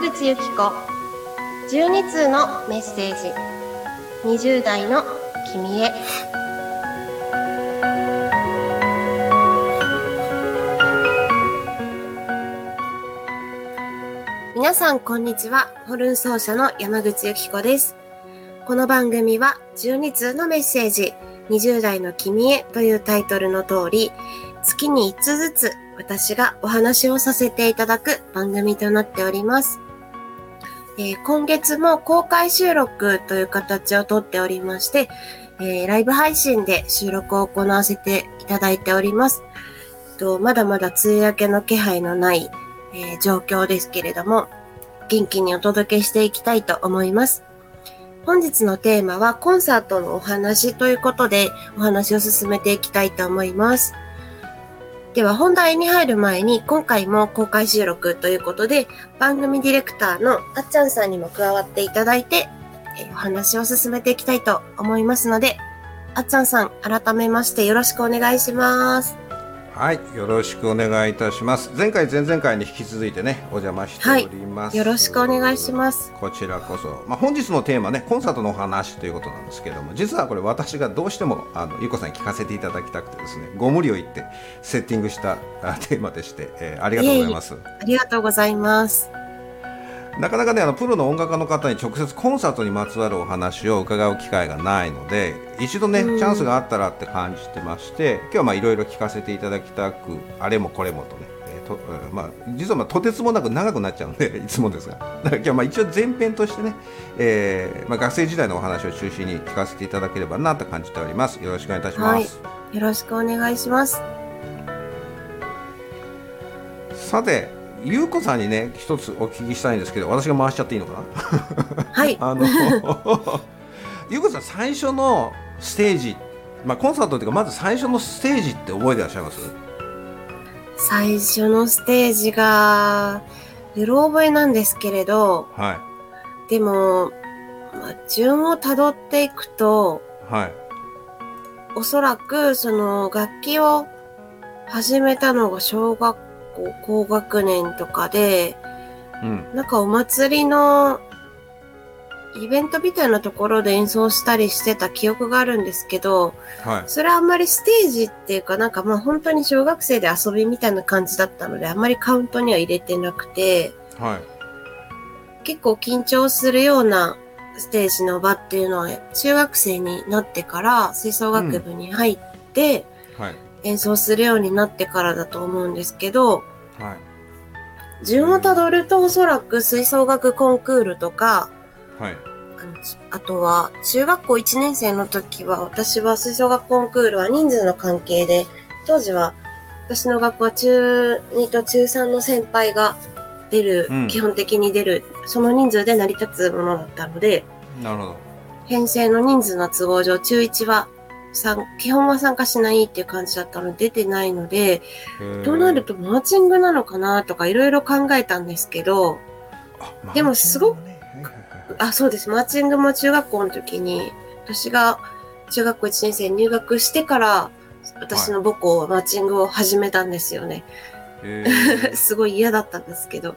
口由紀子。12通のメッセージ。20代の君へ。皆さんこんにちは。ホルン奏者の山口由紀子です。この番組は12通のメッセージ。20代の君へというタイトルの通り月に1つずつ私がお話をさせていただく番組となっております。えー、今月も公開収録という形をとっておりまして、えー、ライブ配信で収録を行わせていただいております。とまだまだ梅雨明けの気配のない、えー、状況ですけれども、元気にお届けしていきたいと思います。本日のテーマはコンサートのお話ということでお話を進めていきたいと思います。では本題に入る前に今回も公開収録ということで番組ディレクターのあっちゃんさんにも加わっていただいて、お話を進めていきたいと思いますのであっちゃんさん改めましてよろしくお願いします。はい、よろしくお願いいたします。前回、前々回に引き続いてね、お邪魔しております。はい、よろしくお願いします。こちらこそ、まあ、本日のテーマね、コンサートのお話ということなんですけれども、実はこれ私がどうしても、あの、ゆこさんに聞かせていただきたくてですね、ご無理を言ってセッティングしたテーマでして、えー、ありがとうございます。ありがとうございます。なかなかねあのプロの音楽家の方に直接コンサートにまつわるお話を伺う機会がないので一度ね、チャンスがあったらって感じてまして今日はまあいろいろ聞かせていただきたくあれもこれもとね、えーとまあ、実はまあとてつもなく長くなっちゃうんで いつもですが。だから今日はまあ一応前編としてね、えーまあ、学生時代のお話を中心に聞かせていただければなと感じております。よろしくお願いいたします、はい、よろしくお願いします。さてゆうこさんにね一つお聞きしたいんですけど私が回しちゃっていいのかな？はい。あの ゆうこさん最初のステージまあコンサートっていうかまず最初のステージって覚えてらっしゃいます？最初のステージがうろ覚えなんですけれど、はい、でも、まあ、順をたどっていくと、はい、おそらくその楽器を始めたのが小学校高学年とかで、うん、なんかお祭りのイベントみたいなところで演奏したりしてた記憶があるんですけど、はい、それはあんまりステージっていうかなんかまあ本当に小学生で遊びみたいな感じだったのであんまりカウントには入れてなくて、はい、結構緊張するようなステージの場っていうのは中学生になってから吹奏楽部に入って、うん。はい、演奏するようになってからだと思うんですけど、はい、順をたどるとおそらく吹奏楽コンクールとか、はい、ああとは中学校1年生の時は私は吹奏楽コンクールは人数の関係で当時は私の学校は中2と中3の先輩が出る、うん、基本的に出るその人数で成り立つものだったのでなるほど。編成の人数の都合上中1は基本は参加しないっていう感じだったので出てないので、となるとマーチングなのかなとかいろいろ考えたんですけど、でもすごく、あ、そうです。マーチングも中学校の時に、私が中学校1年生入学してから、私の母校はマーチングを始めたんですよね。すごい嫌だったんですけど。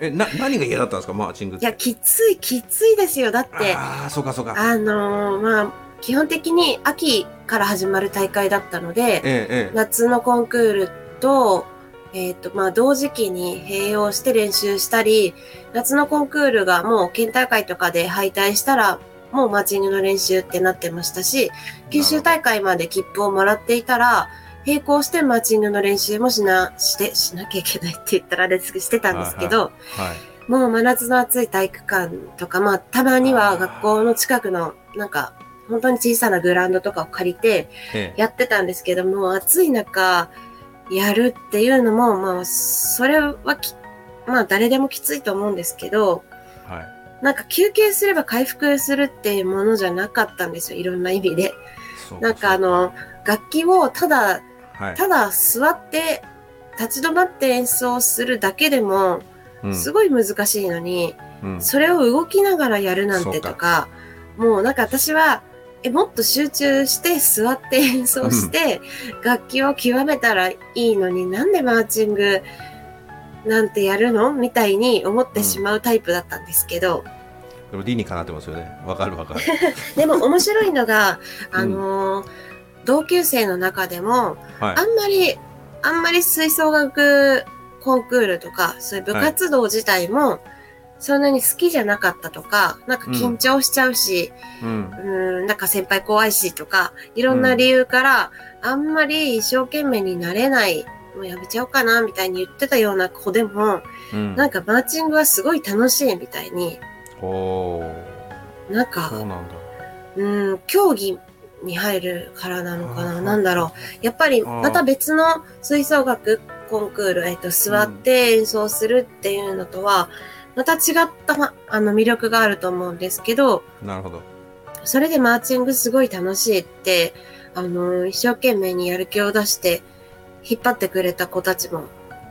えな何が嫌だったんですかマーチングいやきついきついですよ。だってああそうかそうか。あのー、まあ基本的に秋から始まる大会だったので、ええ、夏のコンクールと、えっ、ー、と、まあ、同時期に併用して練習したり、夏のコンクールがもう県大会とかで敗退したら、もうマーチングの練習ってなってましたし、九州大会まで切符をもらっていたら、並行してマーチングの練習もしな、して、しなきゃいけないって言ったらあれですしてたんですけど、はい、もう真夏の暑い体育館とか、まあ、たまには学校の近くの、なんか、本当に小さなグラウンドとかを借りてやってたんですけども、暑い中やるっていうのも、まあ、それはまあ誰でもきついと思うんですけど、はい、なんか休憩すれば回復するっていうものじゃなかったんですよ、いろんな意味で。なんかあの、楽器をただ、はい、ただ座って立ち止まって演奏するだけでも、すごい難しいのに、うん、それを動きながらやるなんてとか、もうなんか私は、えもっと集中して座って 演奏して楽器を極めたらいいのになんでマーチングなんてやるの？みたいに思ってしまうタイプだったんですけど、でも理にかなってますよね。わかるわかる。でも面白いのが、うんあのー同級生の中でも、はいあ。んまり、あんまり吹奏楽コンクールとか、そういう部活動自体も、そんなに好きじゃなかったとか、なんか緊張しちゃうし、うん。うーん、なんか先輩怖いしとか、いろんな理由から、あんまり一生懸命になれない、もうやめちゃおうかな、みたいに言ってたような子でも、うん。なんかマーチングはすごい楽しいみたいに、おーなんか、そうなんだ。うん、競技に入るからなのかな、はいなんだろう。やっぱり、また別の吹奏楽コンクール、えっと、座って演奏するっていうのとは、また違った、まあの、魅力があると思うんですけど、なるほど。それでマーチングすごい楽しいって、あの、一生懸命にやる気を出して、引っ張ってくれた子たちも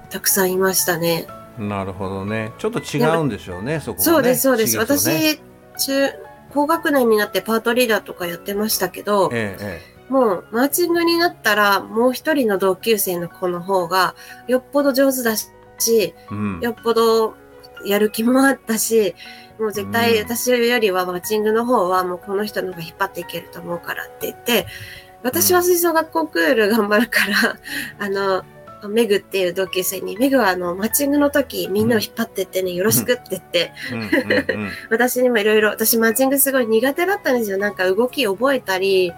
たくさんいましたね。なるほどね。ちょっと違うんでしょうね、そこはね。そうです、そうです。ね私、中、高学年になってパートリーダーとかやってましたけど、ええ、えもうマーチングになったら、もう一人の同級生の子の方が、よっぽど上手だし、え。うん。よっぽどやる気もあったし、もう絶対うん私よりはマーチングの方はもうこの人の方が引っ張っていけると思うからって言って、私は吹奏楽コンクール頑張るから、あの、メグっていう同級生に、メグはあの、マッチングの時みんなを引っ張ってってね、よろしくって言って。私にもいろいろ、私マッチングすごい苦手だったんですよ。なんか動き覚えたり、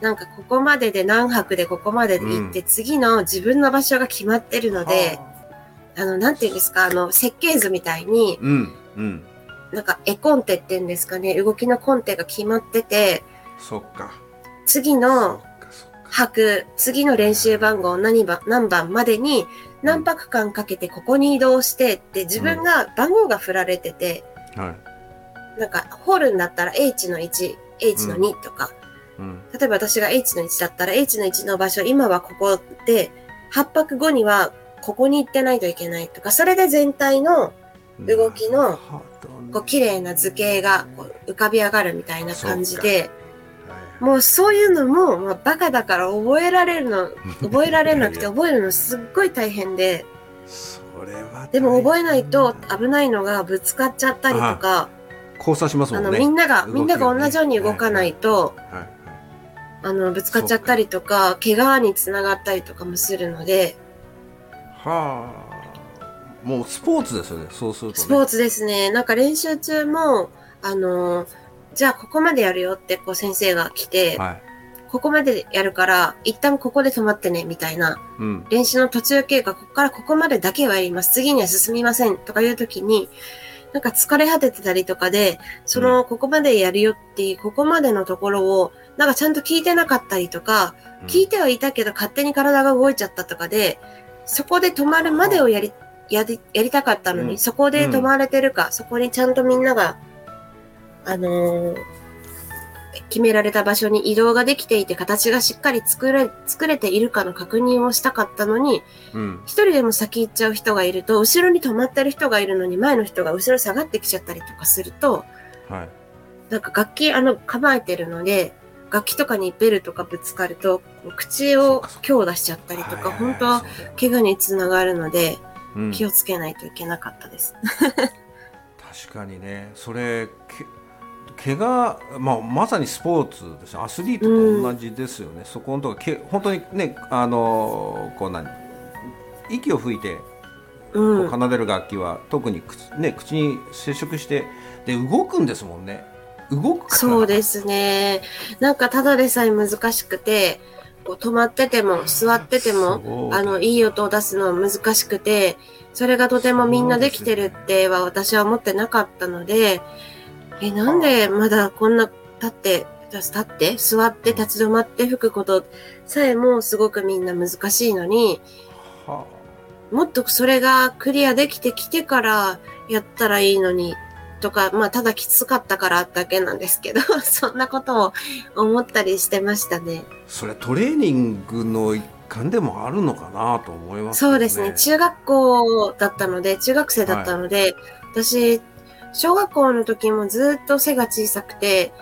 なんかここまでで何泊でここまでで行って、次の自分の場所が決まってるので、あの、なんていうんですか、あの、設計図みたいに、うん、うん。なんか絵コンテっていうんですかね、動きのコンテが決まってて、そっか。次その。泊、次の練習番号何番、何番までに何泊間かけてここに移動してって自分が番号が振られてて、はい。なんかホールになったら H の1、H の2とか、うん。例えば私が H の1だったら H の1の場所、今はここで、8泊後にはここに行ってないといけないとか、それで全体の動きのこう綺麗な図形がこう浮かび上がるみたいな感じで、はいもうそういうのも、まあ、バカだから覚えられるの、覚えられなくて覚えるのすっごい大変で、でも覚えないと危ないのがぶつかっちゃったりとか、交差しますあの、もんね。みんなが、みんなが同じように動かないと、あの、ぶつかっちゃったりとか、怪我につながったりとかもするので、はあ。もうスポーツですよね、そうすると、ね。スポーツですね。なんか練習中も、あの、じゃあここまでやるよってこう先生が来て、はい。ここまでやるから、一旦ここで止まってね、みたいな。うん。練習の途中経過、ここからここまでだけはやります。次には進みません。とかいう時に、なんか疲れ果ててたりとかで、その、ここまでやるよっていう、ここまでのところを、なんかちゃんと聞いてなかったりとか、聞いてはいたけど勝手に体が動いちゃったとかで、そこで止まるまでをやり、やり、やりたかったのに、うんそこで止まれてるか、そこにちゃんとみんなが、あのー決められた場所に移動ができていて、形がしっかり作れ、作れているかの確認をしたかったのに、うん。一人でも先行っちゃう人がいると、後ろに止まってる人がいるのに、前の人が後ろ下がってきちゃったりとかすると、はい。なんか楽器、あの、構えてるので、楽器とかにベルとかぶつかると、口を強打しちゃったりとか、本当は怪我につながるので、うん、気をつけないといけなかったです。確かにね。それけ怪我、まあ、まさにスポーツですよ。アスリートと同じですよね、そこのとこけ本当にねあのこう何息を吹いて奏でる楽器は特に口,、ね、口に接触してで動くんですもんね動くそうですね。なんかただでさえ難しくて、こう止まってても座ってても、あの、いい音を出すのは難しくて、それがとてもみんなできてるっては私は思ってなかったので、え、なんでまだこんな立って、立って、座って立ち止まって吹くことさえもすごくみんな難しいのに、はもっとそれがクリアできてきてからやったらいいのに、とか、まあ、ただきつかったからだけなんですけど、そんなことを思ったりしてましたね。あそれトレーニングの一環でもあるのかなと思いますけどそうですね。中学校だったので、中学生だったので、私、小学校の時もずっと背が小さくて、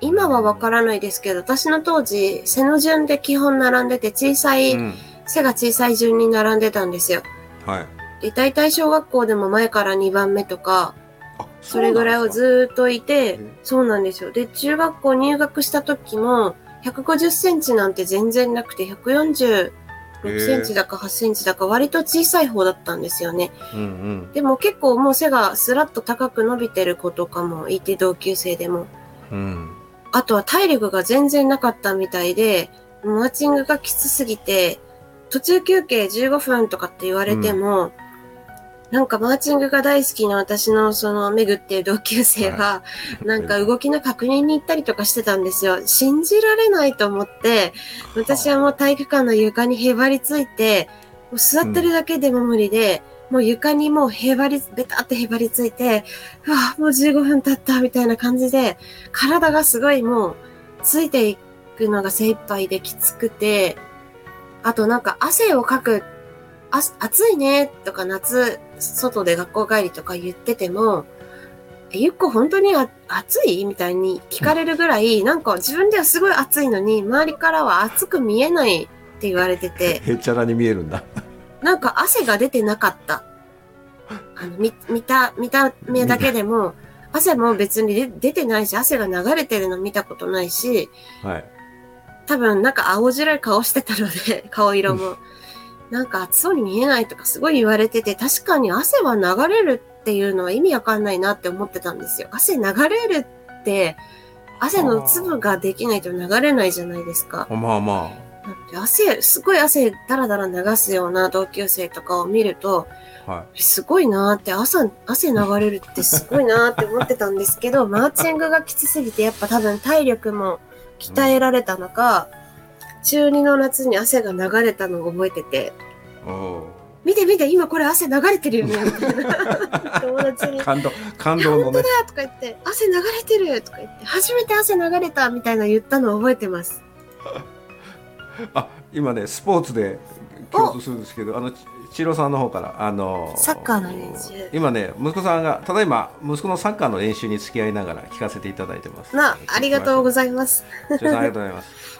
今はわからないですけど、私の当時、背の順で基本並んでて、小さい、うん背が小さい順に並んでたんですよ。はいで、大体小学校でも前から2番目とか、あそれぐらいをずーっといてうん、そうなんですよ。で、中学校入学した時も、150センチなんて全然なくて、146センチだか8センチだか割と小さい方だったんですよね。うんうんでも結構もう背がスラッと高く伸びてる子とかもいて、同級生でも。うんあとは体力が全然なかったみたいで、マーチングがきつすぎて、途中休憩15分とかって言われても、なんかマーチングが大好きな私のそのメグっていう同級生が、なんか動きの確認に行ったりとかしてたんですよ。信じられないと思って、私はもう体育館の床にへばりついて、もう座ってるだけでも無理で、もう床にもうへばり、ベタってへばりついて、うわ、もう15分経ったみたいな感じで、体がすごいもうついていくのが精一杯できつくて、あとなんか汗をかく、あ暑いねとか夏、外で学校帰りとか言ってても、えゆっこ本当にあ暑い？みたいに聞かれるぐらい、なんか自分ではすごい暑いのに、周りからは暑く見えないって言われてて、へっちゃらに見えるんだ。なんか汗が出てなかった。あの、見、見た、見た目だけでも、汗も別に出出てないし、汗が流れてるの見たことないし、はい。多分なんか青白い顔してたので、顔色も。なんか暑そうに見えないとかすごい言われてて、確かに汗は流れるっていうのは意味わかんないなって思ってたんですよ。汗流れるって、汗の粒ができないと流れないじゃないですか。まあまなんで汗、すごい汗だらだら流すような同級生とかを見ると、あはすごいなーって、朝、汗流れるってすごいなーって思ってたんですけど、マーチングがきつすぎて、やっぱ多分体力も鍛えられたのか、中2の夏に汗が流れたのを覚えてて、見て見て、今これ汗流れてるよね、みたいな。友達にー。感動感動のねとか言って、汗流れてるとか言って、初めて汗流れたみたいな言ったのを覚えてます。あ今ねスポーツで共通するんですけどあのち千尋さんの方からあのサッカーの練習今ね息子さんがただいま息子のサッカーの練習に付き合いながら聞かせていただいてますな、ありがとうございます。ます千尋さんありがとうございます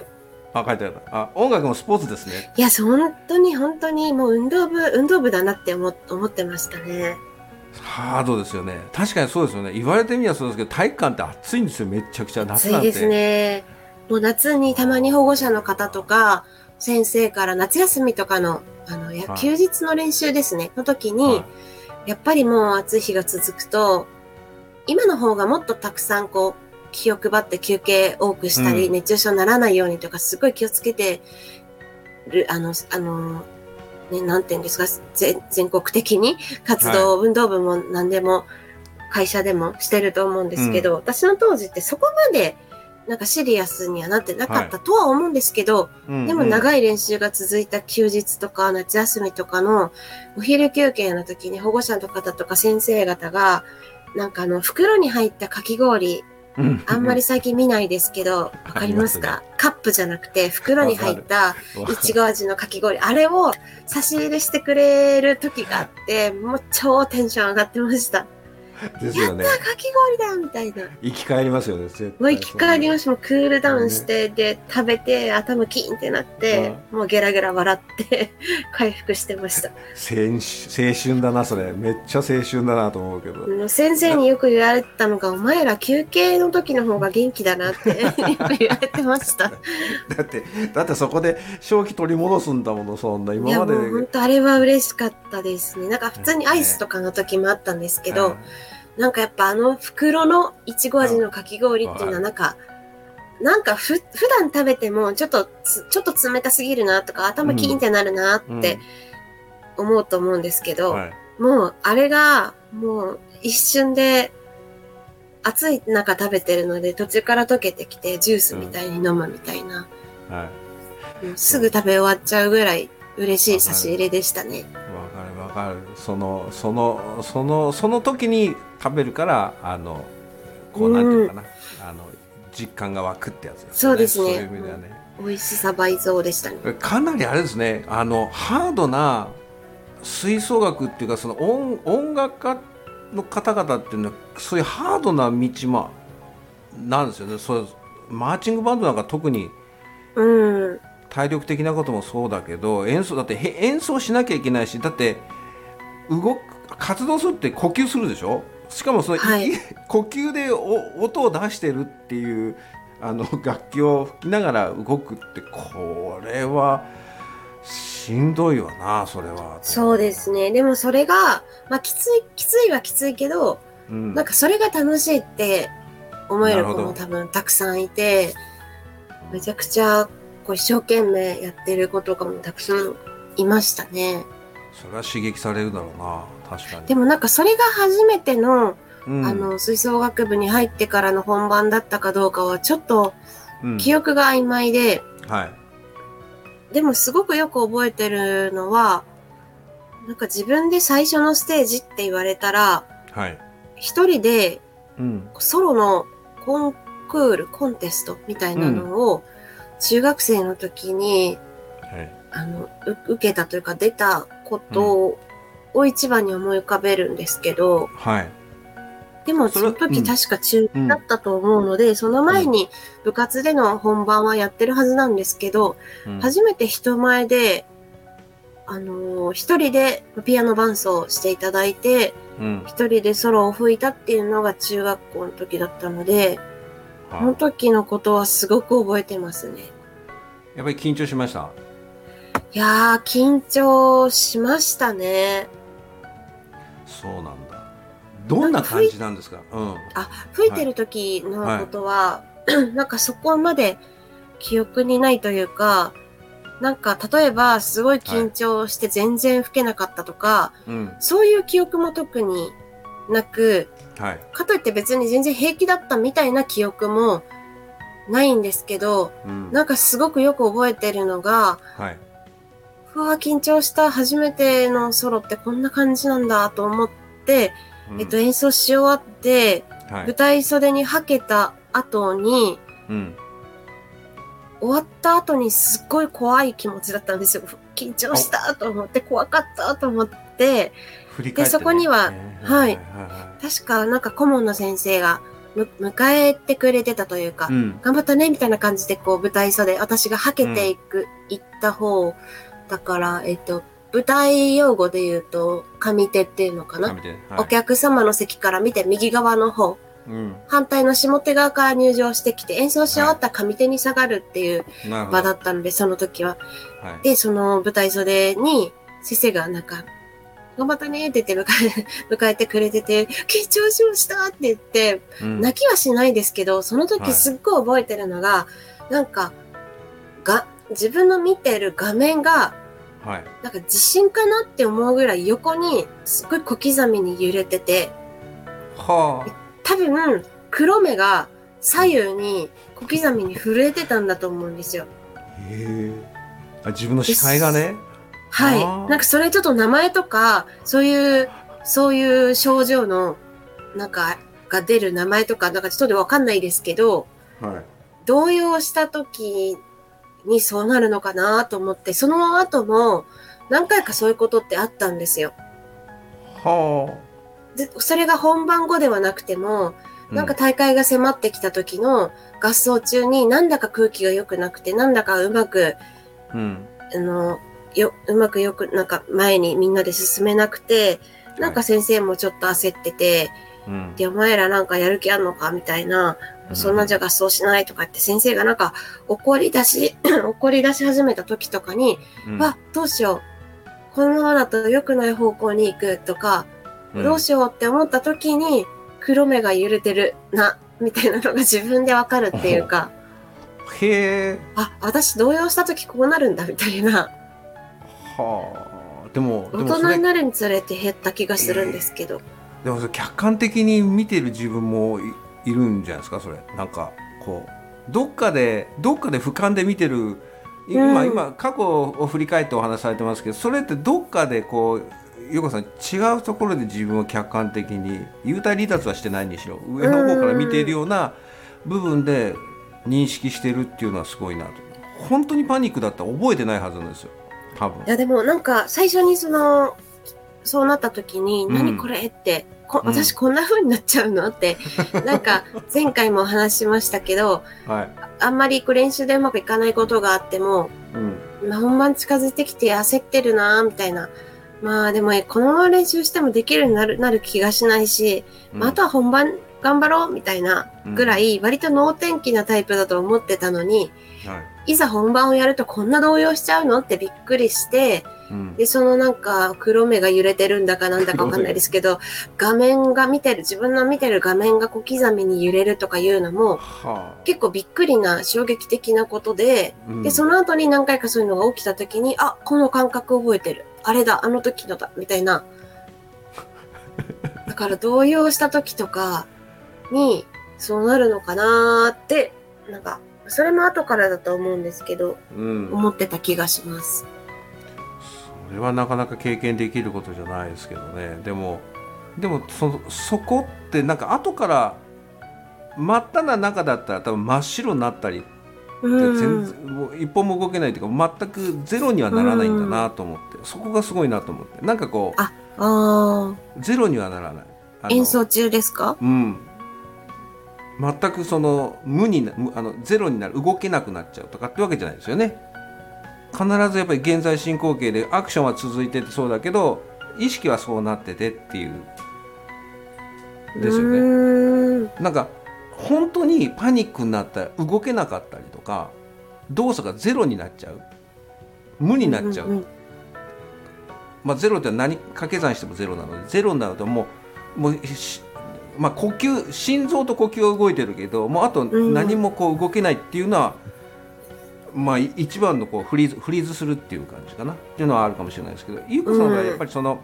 あ書いてある。あ音楽もスポーツですね。いや、本当に本当にもう運動部、運動部だなって思思ってましたね。ハードですよね。確かにそうですよね。言われてみればそうですけど体育館って暑いんですよ。めっちゃくちゃ夏なんて。暑いですね。もう夏にたまに保護者の方とか、先生から夏休みとかの、あの、休日の練習ですね、の時に、はい。やっぱりもう暑い日が続くと、今の方がもっとたくさんこう、気を配って休憩多くしたり、うん。熱中症にならないようにとか、すごい気をつけてる、あの、あの、ね、なんていうんですか、全全国的に活動、運動部も何でも、会社でもしてると思うんですけど、私の当時ってそこまで、なんかシリアスにはなってなかったとは思うんですけど、でもい長い練習が続いた休日とか夏休みとかのお昼休憩の時に保護者の方とか先生方が、なんかあの袋に入ったかき氷、あんまり最近見ないですけど、わかりますあかカップじゃなくて袋に入ったいちご味のかき氷、あれを差し入れしてくれる時があって、もう超テンション上がってました。ですよねやったかき氷だみたいな。生き返りますよね絶対もう生き返りました。もうクールダウンして、で、食べて、頭キーンってなって、もうゲラゲラ笑って、回復してました。青春青春だなそれめっちゃ青春だなと思うけど先生によく言われてたのが、お前ら休憩の時の方が元気だなって 言われてました。だってだってそこで正気取り戻すんだものそんな今までう本当あれは嬉しかったですね。なんか普通にアイスとかの時もあったんですけど、なんかやっぱあの袋のいちご味のかき氷っていうのはなんか、なんかふ、普段食べてもちょっとつ、ちょっと冷たすぎるなとか頭キーンってなるなうんって思うと思うんですけど、はい。もうあれがもう一瞬で暑い中食べてるので途中から溶けてきてジュースみたいに飲むみたいな、はい。もうすぐ食べ終わっちゃうぐらい嬉しい差し入れでしたね。わかるわかる。そのそのそのその時に食べるからあのこうなんていうのかな、あの実感が湧くってやつですよそうですね。そういう意味ではね、美味しさ倍増でしたね。かなりあれですね。あのハードな吹奏楽っていうかその音音楽家の方々っていうのはそういうハードな道もなんですよね。そうマーチングバンドなんか特にうん。体力的なこともそうだけど演奏だってへ演奏しなきゃいけないしだって動く活動するって呼吸するでしょ？しかもその、はい呼吸でお音を出してるっていうあの楽器を吹きながら動くってこれはしんどいわなそれは。そうですね。でもそれが、まあきつい、きついはきついけど、うん、なんかそれが楽しいって思える子も多分たくさんいて、めちゃくちゃこう一生懸命やってる子とかもたくさんいましたね。それは刺激されるだろうな確かに。でもなんかそれが初めての、うん。あの、吹奏楽部に入ってからの本番だったかどうかはちょっとうん。記憶が曖昧で、はい。でもすごくよく覚えてるのは、なんか自分で最初のステージって言われたら、はい。一人でうん。ソロのコンクール、コンテストみたいなのを中学生の時に、はい。あの、う受けたというか出たことを一番に思い浮かべるんですけど、はい。でもその時うん確か中だったと思うので、その前に部活での本番はやってるはずなんですけど、うん初めて人前で、あのー一人でピアノ伴奏していただいて、うん一人でソロを吹いたっていうのが中学校の時だったので、はその時のことはすごく覚えてますね。やっぱり緊張しました？いやー、緊張しましたね。そうなんだ。どんな感じなんですか？うん。あ、吹いてる時のことは、なんかそこまで記憶にないというか、なんか例えばすごい緊張して全然吹けなかったとか、うん。そういう記憶も特になく、はい。かといって別に全然平気だったみたいな記憶もないんですけど、うん。なんかすごくよく覚えてるのが、はい。うわー緊張した初めてのソロってこんな感じなんだと思って、うんえっと演奏し終わって、はい舞。台袖にはけた後に、うん。終わった後にすっごい怖い気持ちだったんですよ。緊張したと思って、怖かったと思って、振り返って、ね。でそこにはねはい確かなんか顧問の先生がむ迎えてくれてたというか、いうん。頑張ったねみたいな感じでこう舞台袖、私がはけていく、行った方、だから、えっと、舞台用語で言うと、上手っていうのかな、はいお客様の席から見て右側の方、うん。反対の下手側から入場してきて演奏し終わったら上手に下がるっていう。場だったので、その時は。はい。で、その舞台袖に先生がなんか、頑張ったねって言って迎え、迎えてくれてて、緊張しましたって言って、うん泣きはしないですけど、そのはい時すっごい覚えてるのが、なんか、が、自分の見てる画面が、はい。なんか地震かなって思うぐらい横にすっごい小刻みに揺れてて、は多分黒目が左右に小刻みに震えてたんだと思うんですよ。あ。へえ。あ自分の視界がね。はい。なんかそれちょっと名前とか、そういう、そういう症状の、なんか、が出る名前とか、なんかちょっとわかんないですけど、はい。動揺した時にそうなるのかなと思って、その後も何回かそういうことってあったんですよ。はで、それが本番後ではなくても、あ。なんか大会が迫ってきた時の合奏中になんだか空気が良くなくて、なんだかうまく、うん。あの、よ、うまくよく、なんか前にみんなで進めなくて、なんか先生もちょっと焦ってて、うん。で、お前らなんかやる気あんのかみたいな、そんなんじゃ合奏しないとかって先生がなんか怒り出し、怒り出し始めた時とかに、うんわ、どうしよう。このままだと良くない方向に行くとか、うんどうしようって思った時に、黒目が揺れてるな、みたいなのが 自分でわかるっていうか、へえ。あ、私動揺した時こうなるんだ、みたいな。はあ。でも、で大人になるにつれて減った気がするんですけど。でも客観的に見てる自分もいいるんじゃないですかそれ。なんかこうどっかでどっかで俯瞰で見てる今、うん。今過去を振り返ってお話しされてますけどそれってどっかでこうゆうこさん違うところで自分を客観的に幽体離脱はしてないにしろ上の方から見ているような部分で認識してるっていうのはすごいなと。本当にパニックだった。ら覚えてないはずなんですよ。多分。いやでもなんか最初にその、そうなった時に、うん。何これって、こうん。私こんな風になっちゃうのって、なんか前回もお話ししましたけど、はい、あんまり練習でうまくいかないことがあっても、うん。まあ本番近づいてきて焦ってるなみたいな。まあでもこのまま練習してもできるようになるなる気がしないし、まあ、あとは本番頑張ろうみたいなぐらい割と能天気なタイプだと思ってたのに、はい、いざ本番をやるとこんな動揺しちゃうのってびっくりして、うん、でそのなんか黒目が揺れてるんだかなんだかわかんないですけど画面が見てる自分の見てる画面が小刻みに揺れるとかいうのも、はあ、結構びっくりな衝撃的なことでうん、でその後に何回かそういうのが起きた時にあこの感覚覚えてる。あれだあの時のだみたいな。だから動揺した時とかにそうなるのかなって、なんか、それも後からだと思うんですけど、うん、思ってた気がします。それはなかなか経験できることじゃないですけどね。でも、でもそそこってなんか後から真っ只中だったら多分真っ白になったり全然もう一歩も動けないというか全くゼロにはならないんだなと思って、そこがすごいなと思って。なんかこうあゼロにはならない。演奏中ですか？うん。全くその無になあのゼロになる動けなくなっちゃうとかってわけじゃないですよね必ずやっぱり現在進行形でアクションは続いててそうだけど意識はそうなっててっていう。ですよね。なんか本当にパニックになったら動けなかったりとか動作がゼロになっちゃう。無になっちゃう、うんうん、まあゼロって何掛け算してもゼロなのでゼロになるともうもうまあ、呼吸心臓と呼吸は動いてるけどもうあと何もこう動けないっていうのは、うん、まあ、一番のこうフリーズフリーズするっていう感じかな。っていうのはあるかもしれないですけど優子さんはやっぱりその、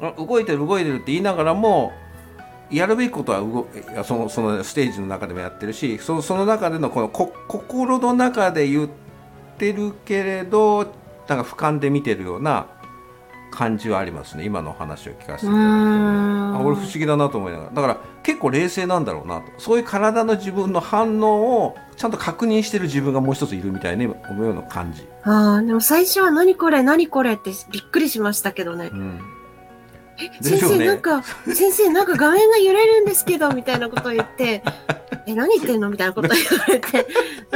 うん、動いてる動いてるって言いながらもやるべきことは動そのそのステージの中でもやってるしそのその中でのこのこ心の中で言ってるけれどなんか俯瞰で見てるような感じはありますね。今の話を聞かせていただいてあ俺不思議だなと思いながら。だから結構冷静なんだろうなと。そういう体の自分の反応をちゃんと確認してる自分がもう一ついるみたいに思うような感じ。ああでも最初は何これ何これってびっくりしましたけどね、うん。先生、ね、なんか、先生、なんか画面が揺れるんですけど、みたいなことを言って、え、何言ってんのみたいなことを言われて、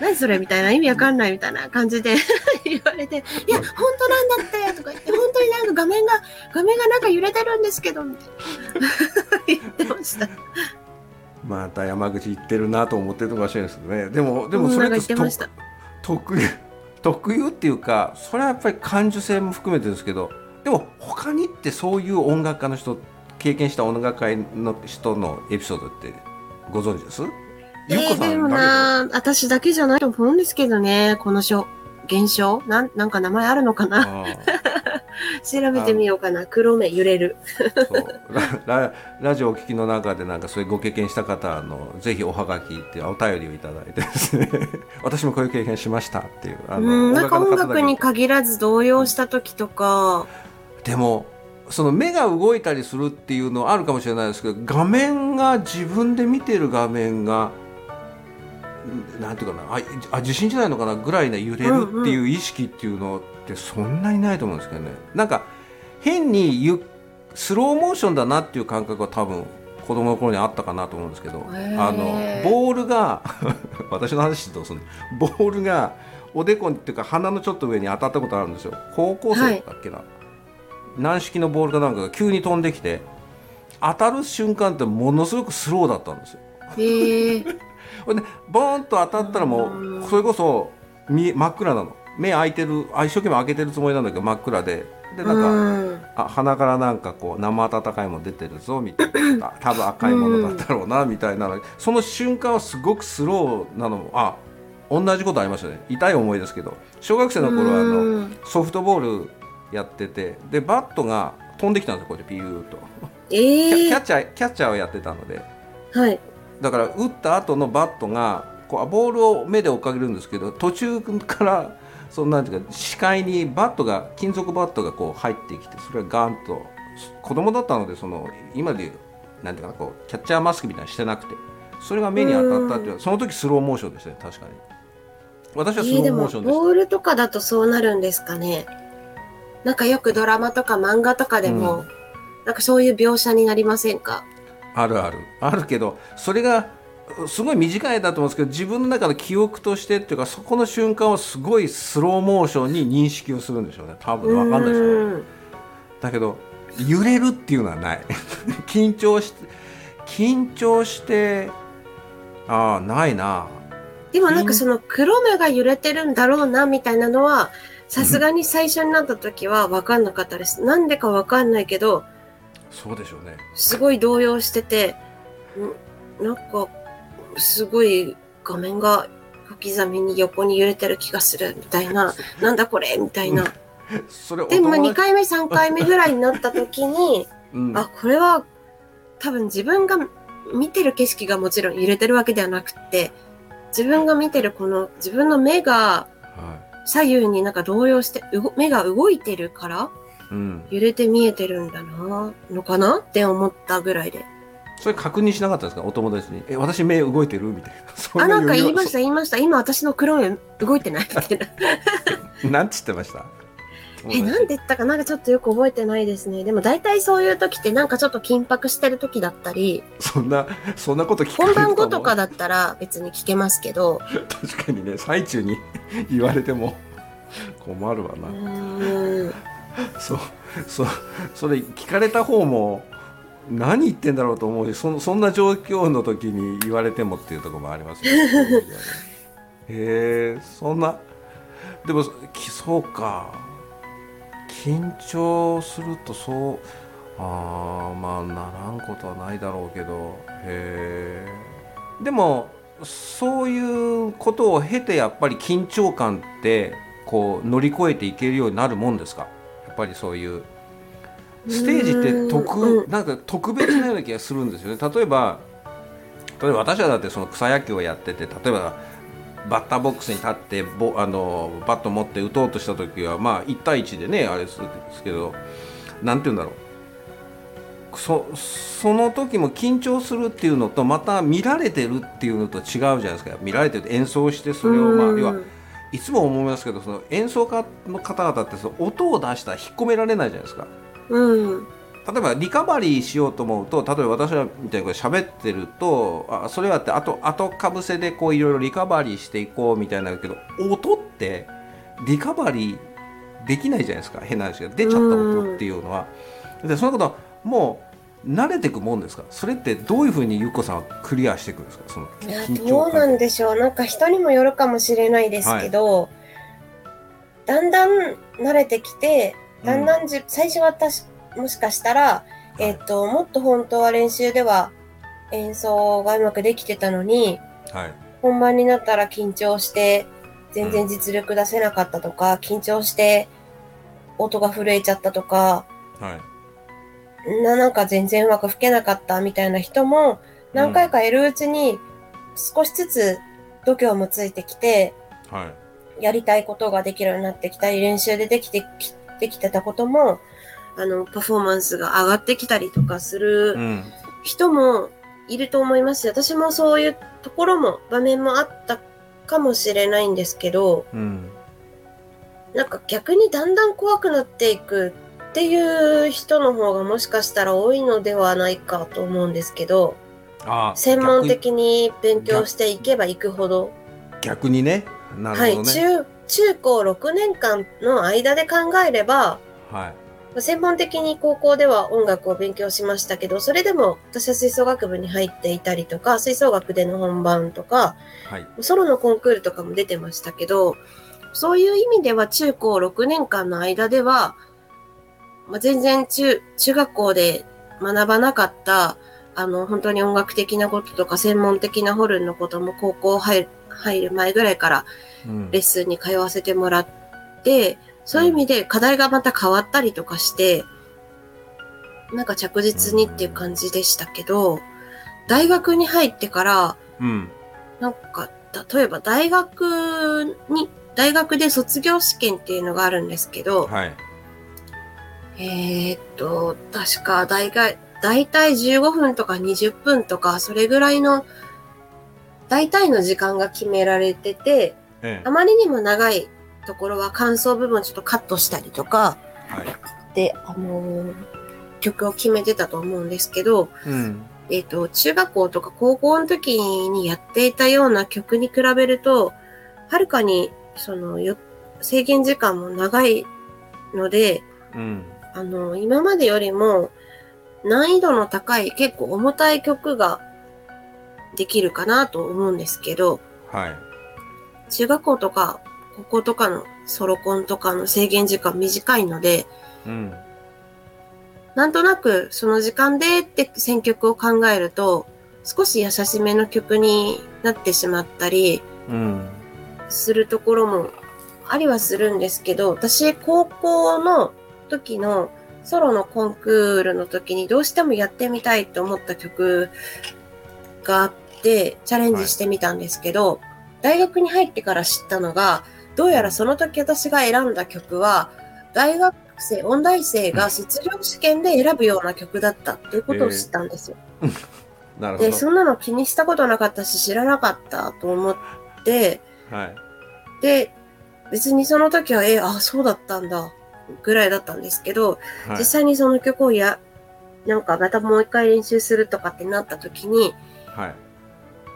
何それみたいな意味わかんないみたいな感じで言われて、いや、本当なんだってとか言って、本当になんか画面が、画面がなんか揺れてるんですけど、みたいな。言ってました。また山口行ってるなと思ってるかもしれないですけどね。でも、でもそれって特有、特有っていうか、それはやっぱり感受性も含めてですけど、でも他にってそういう音楽家の人、経験した音楽家の人のエピソードってご存知です？えー、でもな、私だけじゃないと思うんですけどね、この書、現象。なん、なんか名前あるのかな？調べてみようかな。黒目揺れる。ララジオお聞きの中でなんかそういうご経験した方のぜひおはがきってお便りをいただいてですね 私もこういう経験しましたっていうあのうんなんか音楽に限らず動揺した時とかでもその目が動いたりするっていうのはあるかもしれないですけど画面が自分で見てる画面がなんていうかなああ地震じゃないのかなぐらいね揺れるっていう意識っていうのってそんなにないと思うんですけどね。なんか変にゆスローモーションだなっていう感覚は多分子供の頃にあったかなと思うんですけど。あのボールが 私の話どうするボールがおでこっていうか鼻のちょっと上に当たったことあるんですよ。高校生だっけな、はい、軟式のボールかなんかが急に飛んできて当たる瞬間ってものすごくスローだったんですよ。へー。これねボーンと当たったらもうそれこそ真っ暗なの目開いてる一生懸命開けてるつもりなんだけど真っ暗で。でなんかあ鼻からなんかこう生温かいもの出てるぞみたいな。多分赤いものだったろうなみたいな。その瞬間はすごくスローなのもあ同じことありましたね。痛い思いですけど。小学生の頃はあのソフトボールやっててでバットが飛んできたんですよこうやってピューと、えー、キャッチャーキャッチャーをやってたので、はい、だから打った後のバットがこうボールを目で追っかけるんですけど途中からそんなんていうか視界にバットが金属バットがこう入ってきてそれがガンと子供だったのでその今でいうなんていうかこうキャッチャーマスクみたいにしてなくてそれが目に当たったっていうその時スローモーションでした。ね確かに私はスローモーションでした、ボールとかだとそうなるん。ですかねなんかよくドラマとか漫画とかでも、うん、なんかそういう描写になりませんか？あるある。あるけどそれがすごい短いだと思うんですけど自分の中の記憶としてっていうかそこの瞬間をすごいスローモーションに認識をするんでしょうね。多分分かんないですけどだけど揺れるっていうのはない。緊張して緊張してああないな。でもなんかその黒目が揺れてるんだろうなみたいなのは、さすがに最初になった時は分かんなかったです。なんでか分かんないけど、そうでしょうね。すごい動揺してて、んなんか、すごい画面が小刻みに横に揺れてる気がするみたいな、なんだこれみたいな。それおでも2友達回目、3回目ぐらいになった時に、うんあ、これは多分自分が見てる景色がもちろん揺れてるわけではなくって、自分が見てるこの自分の目がは左右になんか動揺して、目が動いてるから揺れて見えてるんだな、のかな？って思ったぐらいで。それ確認しなかったですか？お友達に「え私目動いてる?」みたいな。そあ、なんか言いました、言いました。今私の黒目動いてない。みたいな。んつってました？え、なんで言ったかな？んかちょっとよく覚えてないですね。でも大体そういう時ってなんかちょっと緊迫してる時だったり、そんなそんなこと聞かれ本ると番後とかだったら別に聞けますけど、確かにね最中に 言われても困るわうな。そうそうそれ聞かれた方も何言ってんだろうと思うしそのそんな状況の時に言われてもっていうところもありますよね。へえそんなでもきそうか。緊張するとそうあーまあならんことはないだろうけど。へえ。でもそういうことを経てやっぱり緊張感ってこう乗り越えていけるようになるもんですか？やっぱりそういうステージって特うん。なんか特別なような気がするんですよね。例えば例えば私はだってその草野球をやってて例えばバッターボックスに立ってボあのバット持って打とうとした時はまあ1対1でねあれですけどなんて言うんだろう。そその時も緊張するっていうのとまた見られてるっていうのと違うじゃないですか。見られてる演奏してそれをまあうん要はいつも思いますけどその演奏家の方々ってその音を出したら引っ込められないじゃないですか。うん。例えばリカバリーしようと思うと例えば私らみたいにこう喋ってるとあそれはってあと後かぶせでこういろいろリカバリーしていこうみたいになるけど音ってリカバリーできないじゃないですか変な話が出ちゃった音っていうのは。でそのことはもう慣れていくもんですか？それってどういうふうにゆっこさんはクリアしていくんですか？そのいや、緊どうなん感でしょう。なんか人にもよるかもしれないですけど、だんだん慣れてきて、だん。だんじ、最初はたし、もしかしたら、えっ、と、もっと本当は練習では演奏がうまくできてたのに、はい。本番になったら緊張して、全然実力出せなかったとか、緊張して音が震えちゃったとか、はい。な、なんか全然うまく吹けなかったみたいな人も、何回かいるうちに、少しずつ度胸もついてきて、はい。やりたいことができるようになってきたり、練習でできてきできてたことも、あの、パフォーマンスが上がってきたりとかするうん。人もいると思いますし、私もそういうところも、場面もあったかもしれないんですけど、うん。なんか逆にだんだん怖くなっていくっていう人の方がもしかしたら多いのではないかと思うんですけど、専門的に勉強していけばいくほど、逆にね。なるはい、ほどね。中、中高6年間の間で考えれば、はい。専門的に高校では音楽を勉強しましたけど、それでも私は吹奏楽部に入っていたりとか、吹奏楽での本番とか、はい。ソロのコンクールとかも出てましたけど、そういう意味では中高6年間の間では、まあ、全然中、中学校で学ばなかった、あの、本当に音楽的なこととか専門的なホルンのことも高校入る入る前ぐらいからうんレッスンに通わせてもらって、そういう意味で課題がまた変わったりとかして、なんか着実にっていう感じでしたけど、大学に入ってから、うん。なんか、例えば大学に、大学で卒業試験っていうのがあるんですけど、はい。えーっと、確か大概、大体15分とか20分とか、それぐらいの、大体の時間が決められてて、ええ。あまりにも長いところは感想部分ちょっとカットしたりとか、はい。で、あのー曲を決めてたと思うんですけど、うん。えっ、と、中学校とか高校の時にやっていたような曲に比べると、はるかに、その、よ、制限時間も長いので、うん。あの、今までよりも難易度の高い結構重たい曲ができるかなと思うんですけど、はい。中学校とか高校とかのソロコンとかの制限時間短いので、うん。なんとなくその時間でって選曲を考えると、少し優しめの曲になってしまったりうん。するところもありはするんですけど、私高校の時のソロのコンクールの時にどうしてもやってみたいと思った曲があってチャレンジしてみたんですけど、大学に入ってから知ったのが、どうやらその時私が選んだ曲は、大学生、音大生が卒業試験で選ぶような曲だったっていうことを知ったんですよ。で、なるほど。そんなの気にしたことなかったし知らなかったと思って、はい。で、別にその時は、え、あ、そうだったんだ、ぐらいだったんですけど、はい実際にその曲をや、なんかまたもう一回練習するとかってなった時に、はい。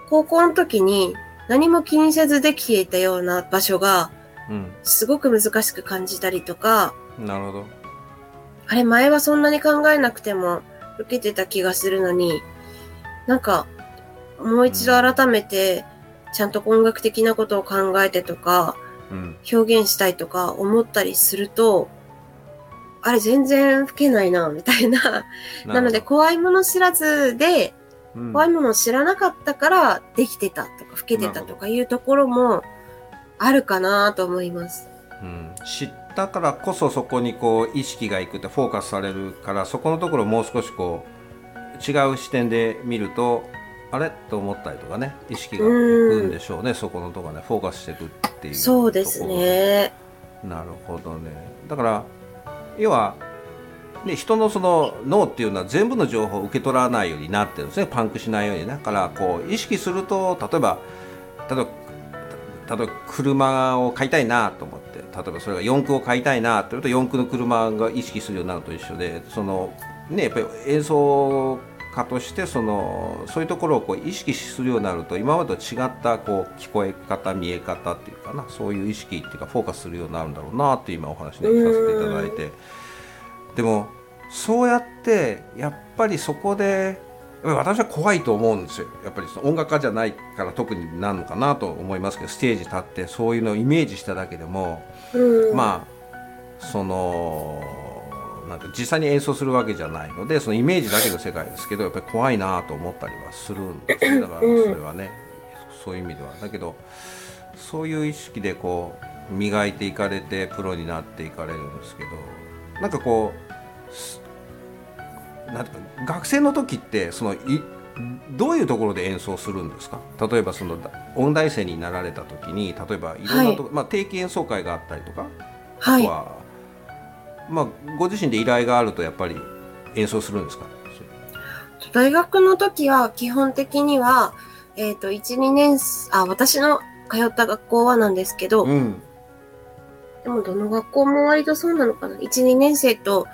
高校の時に何も気にせずできていたような場所が、うん。すごく難しく感じたりとか、なるほど。あれ前はそんなに考えなくても受けてた気がするのに、なんか、もう一度改めて、ちゃんと音楽的なことを考えてとか、うん。表現したいとか思ったりすると、あれ全然吹けないな、みたいな。なので、怖いもの知らずで、うん。怖いものを知らなかったからできてたとか吹けてたとかいうところもあるかなと思います。うん、知ったからこそそこにこう意識がいくってフォーカスされるからそこのところをもう少しこう違う視点で見るとあれ？と思ったりとかね。意識がいくんでしょうね。そこのところねフォーカスしていくっていうそうですね。なるほどね。だから要は、ね、人のその脳っていうのは全部の情報を受け取らないようになってるんですね。パンクしないようにだからこう意識すると例えば例えば例えば車を買いたいなと思って例えばそれが四駆を買いたいなというと四駆の車が意識するようになると一緒でそのねやっぱり演奏家としてそのそういうところをこう意識するようになると今までと違ったこう聞こえ方見え方っていうかなそういう意識っていうかフォーカスするようになるんだろうなって今お話ね聞かせていただいて。でもそうやってやっぱりそこで私は怖いと思うんですよ。やっぱりその音楽家じゃないから特になるのかなと思いますけどステージ立ってそういうのをイメージしただけでも、うん、まあそのなんか実際に演奏するわけじゃないのでそのイメージだけの世界ですけどやっぱり怖いなと思ったりはするんですねだからそれはね、そういう意味では。だけどそういう意識でこう磨いていかれてプロになっていかれるんですけどなんかこうすなんか学生の時ってそのいどういうところで演奏するんですか？例えばその音大生になられた時に例えばい。ろんなとこ、まあ、定期演奏会があったりとか？あはい。とは、まあ、ご自身で依頼があるとやっぱり演奏するんですか？大学の時は基本的には、えっ、と、1、2年生、あ、私の通った学校はなんですけど、うんでもどの学校も割とそうなのかな。1、2年生と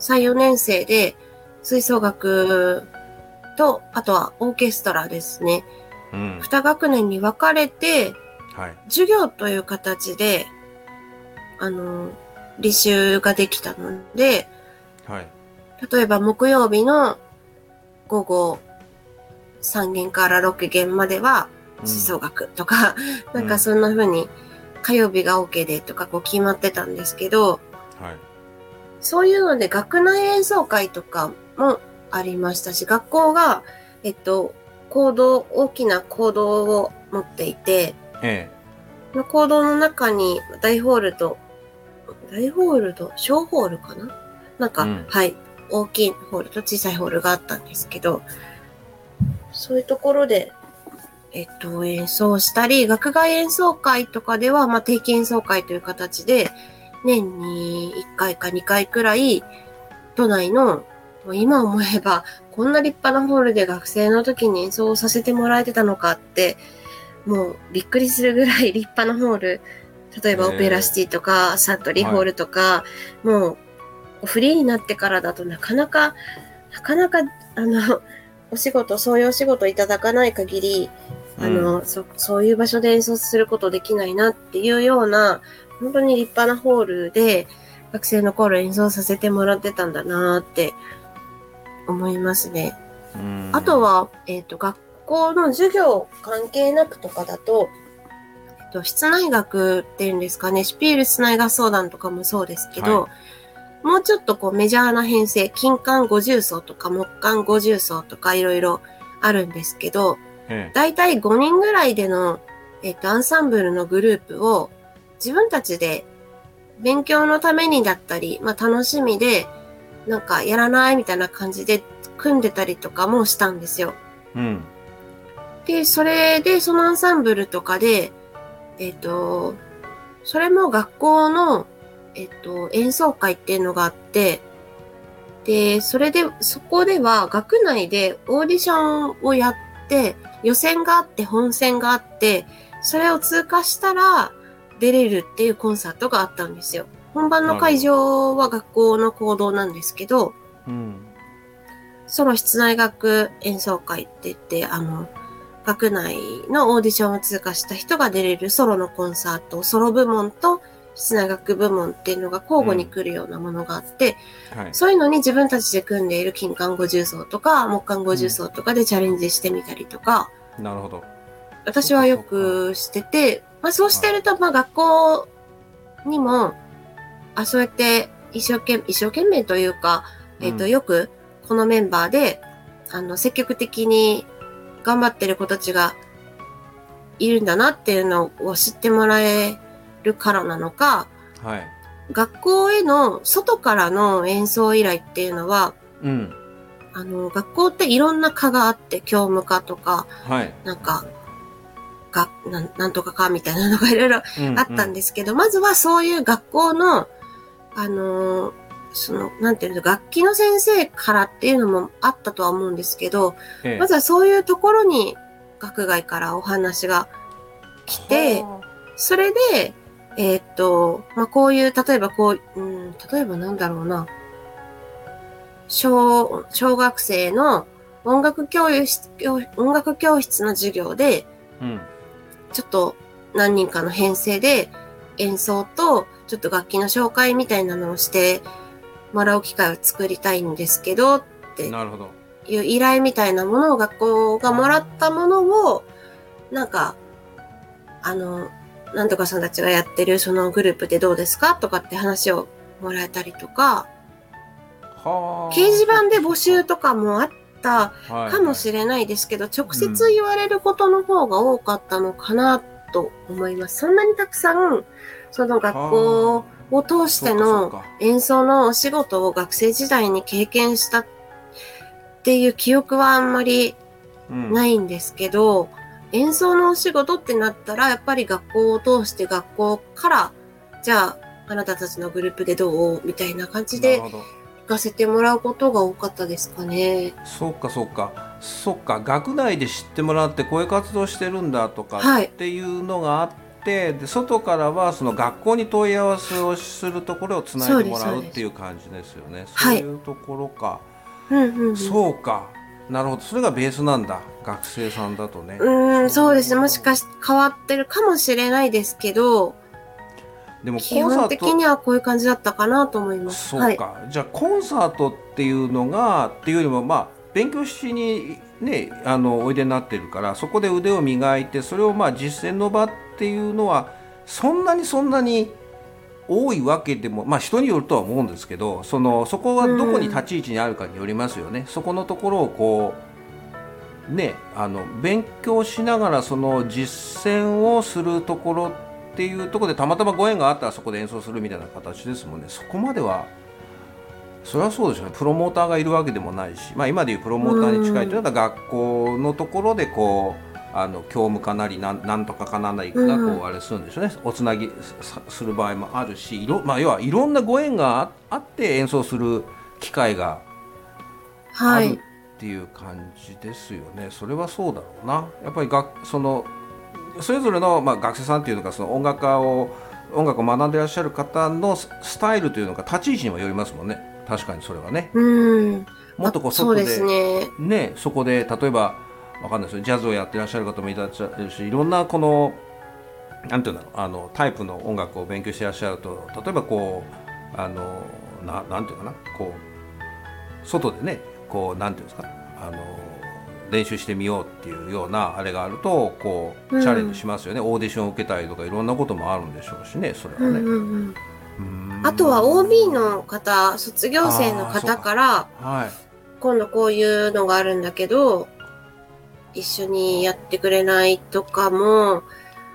3、4年生で吹奏楽と、あとはオーケストラですね。うん。2学年に分かれて、はい。授業という形で、あの、履修ができたので、はい。例えば木曜日の午後3限から6限までは吹奏楽とか、なんかそんな風に火曜日が OK でとかこう決まってたんですけど、はい。そういうので学内演奏会とかもありましたし、学校が、えっと、行動、大きな行動を持っていて、えその行動の中に大ホールと、大ホールと小ホールかな？なんか、うん。はい、大きいホールと小さいホールがあったんですけど、そういうところで、えっと、演奏したり、学外演奏会とかでは、まあ、定期演奏会という形で、年に1回か2回くらい、都内の、今思えば、こんな立派なホールで学生の時に演奏をさせてもらえてたのかって、もうびっくりするぐらい立派なホール、例えばオペラシティとか、サントリーホールとか、もうフリーになってからだとなかなか、なかなか、あの、お仕事、そういうお仕事いただかない限り、あの、そ、そういう場所で演奏することできないなっていうような、本当に立派なホールで、学生の頃演奏させてもらってたんだなって思いますね。うん。あとは、えっ、と、学校の授業関係なくとかだと、えっと、室内学っていうんですかね、シュピール室内楽相談とかもそうですけど、はもうちょっとこうメジャーな編成、金管五重奏とか木管五重奏とかいろいろあるんですけど、ええだいたい5人ぐらいでの、えっと、アンサンブルのグループを自分たちで勉強のためにだったり、まあ楽しみで、なんかやらないみたいな感じで組んでたりとかもしたんですよ。うんで、それで、そのアンサンブルとかで、えっ、と、それも学校の、えっ、と、演奏会っていうのがあって、で、それで、そこでは学内でオーディションをやって、予選があって、本戦があって、それを通過したら出れるっていうコンサートがあったんですよ。本番の会場は学校の行動なんですけど、うんソロ室内楽演奏会って言って、あの、学内のオーディションを通過した人が出れるソロのコンサート、ソロ部門と室内楽部門っていうのが交互に来るようなものがあって、はい。そういうのに自分たちで組んでいる金管五重奏とか木管五重奏とかでチャレンジしてみたりとか、なるほど。私はよくしてて、まあそうしてると、まあ学校にも、あ、そうやって一生懸命、一生懸命というか、えっ、と、うん。よくこのメンバーで、あの、積極的に頑張ってる子たちがいるんだなっていうのを知ってもらえるからなのか、はい。学校への外からの演奏依頼っていうのは、うん。あの、学校っていろんな科があって、教務科とか、はい。なんか、が、なんなんとかかみたいなのが いろいろあったんでですけど、まずはそういう学校の、あのーその、なんていうの、楽器の先生からっていうのもあったとは思うんですけど、ええ。まずはそういうところに学外からお話が来て、はそれで、えーっと、まあ、こういう、例えばこう、うん、例えばなんだろうな、小、小学生の音楽教室、教音楽教室の授業で、あうん。ちょっと何人かの編成で演奏とちょっと楽器の紹介みたいなのをしてもらう機会を作りたいんですけどってなるほど。いう依頼みたいなものを学校がもらったものをなんかあのなんとかさんたちがやってるそのグループでどうですかとかって話をもらえたりとか。はあ。掲示板で募集とかもあったはい。かもしれないですけど、直接言われることの方が多かったのかなと思います。そんなにたくさん、その学校を通してのか演奏のお仕事を学生時代に経験したっていう記憶はあんまりないんですけど、演奏のお仕事ってなったら、やっぱり学校を通して学校から、じゃあ、あなたたちのグループでどう？みたいな感じで行かせてもらうことが多かったですかね。そうかそうか。そっか。学内で知ってもらってこういう活動してるんだとかはい。っていうのがあって、で外からはその学校に問い合わせをするところをつないでもらそうっていう感じですよね。はいそういうところか、うんうん、うん。そうかなるほどそれがベースなんだ学生さんだとね。うーん、そうですね。もしかして変わってるかもしれないですけど、でも基コンサート本的にはこういう感じだったかなと思います。そうか、じゃあコンサートっていうのがっていうよりもまあ勉強しにねあのおいでになってるからそこで腕を磨いてそれをまあ実践の場っていうのはそんなにそんなに多いわけでもまあ人によるとは思うんですけどそのそこはどこに立ち位置にあるかによりますよね。そこのところをこうねあの勉強しながらその実践をするところっていうところでたまたまご縁があったらそこで演奏するみたいな形ですもんね。そこまではそれはそうですよね。プロモーターがいるわけでもないし、まあ、今でいうプロモーターに近いというのが学校のところでこうあの教務かなりなんなんとかかなりがこうんうあれするんでしょうね、おつなぎさする場合もあるしいろ、まあ、要はいろんなご縁がああって演奏する機会があるっはい。ていう感じですよね、それはそうだろうなやっぱりがそのそれぞれの、まあ、学生さんっていうのがその音楽家を音楽を学んでいらっしゃる方のススタイルというのが立ち位置にもよりますもんね確かにそれはねうん。もっとこう外ですね。ねそこで例えばわかんないですよ。ジャズをやってらっしゃる方もいらっしゃるしいろんなこのなんていうんだろうあのタイプの音楽を勉強してらっしゃると例えばこうあのななんていうかなこう外でねこうなんていうんですかあの練習してみようっていうようなあれがあるとこうチャレンジしますよね、オーディションを受けたりとかいろんなこともあるんでしょうしねそれはね。うんうんうんうんあとは OB の方、卒業生の方から、はい。今度こういうのがあるんだけど、一緒にやってくれないとかも、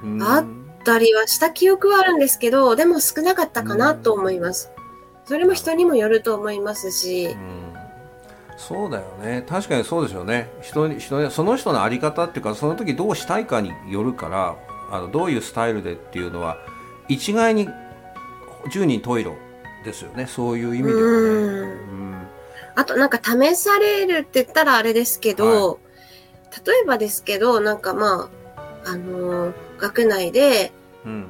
うん。あったりはした記憶はあるんですけど、でも少なかったかなと思います。それも人にもよると思いますし。う、ん。そうだよね。確かにそうでしょうね。人に人にその人の在り方っていうかその時どうしたいかによるからあのどういうスタイルでっていうのは一概に十人十色ですよね。そういう意味ではね。うん。うん。あとなんか試されるって言ったらあれですけど、例えばですけど、なんかまあ、あのー学内で、うん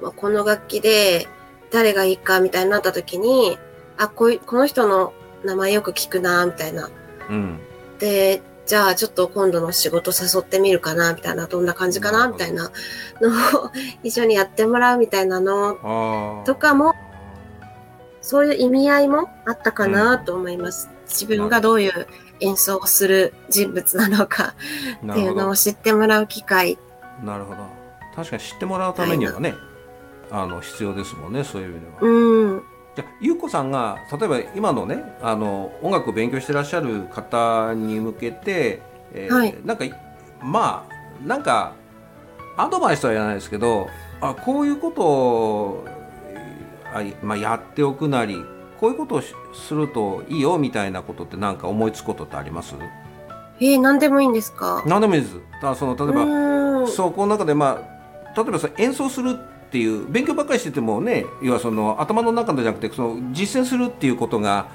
まあ、この楽器で誰がいいかみたいになった時に、あ、こういこの人の名前よく聞くな、みたいな。うんで、じゃあちょっと今度の仕事誘ってみるかな、みたいな、どんな感じかな、みたいなのを一緒にやってもらうみたいなのとかもそういう意味合いもあったかなと思います。自分がどういう演奏をする人物なのかっていうのを知ってもらう機会。なるほど確かに知ってもらうためにはねあの必要ですもんねそういう意味では。うん。じゃあゆうこさんが例えば今のねあの音楽を勉強してらっしゃる方に向けて、えーはいなんかいまあなんかアドバイスとは言わないですけどあこういうことを、あいまあ、やっておくなりこういうことをしするといいよみたいなことってなんか思いつくことってあります？えー、何でもいいんですか？何でもいいです。だその例えば、うん。そうこの中でまあ例えばさ演奏するっていう勉強ばっかりしててもね要はその頭の中じゃなくてその実践するっていうことが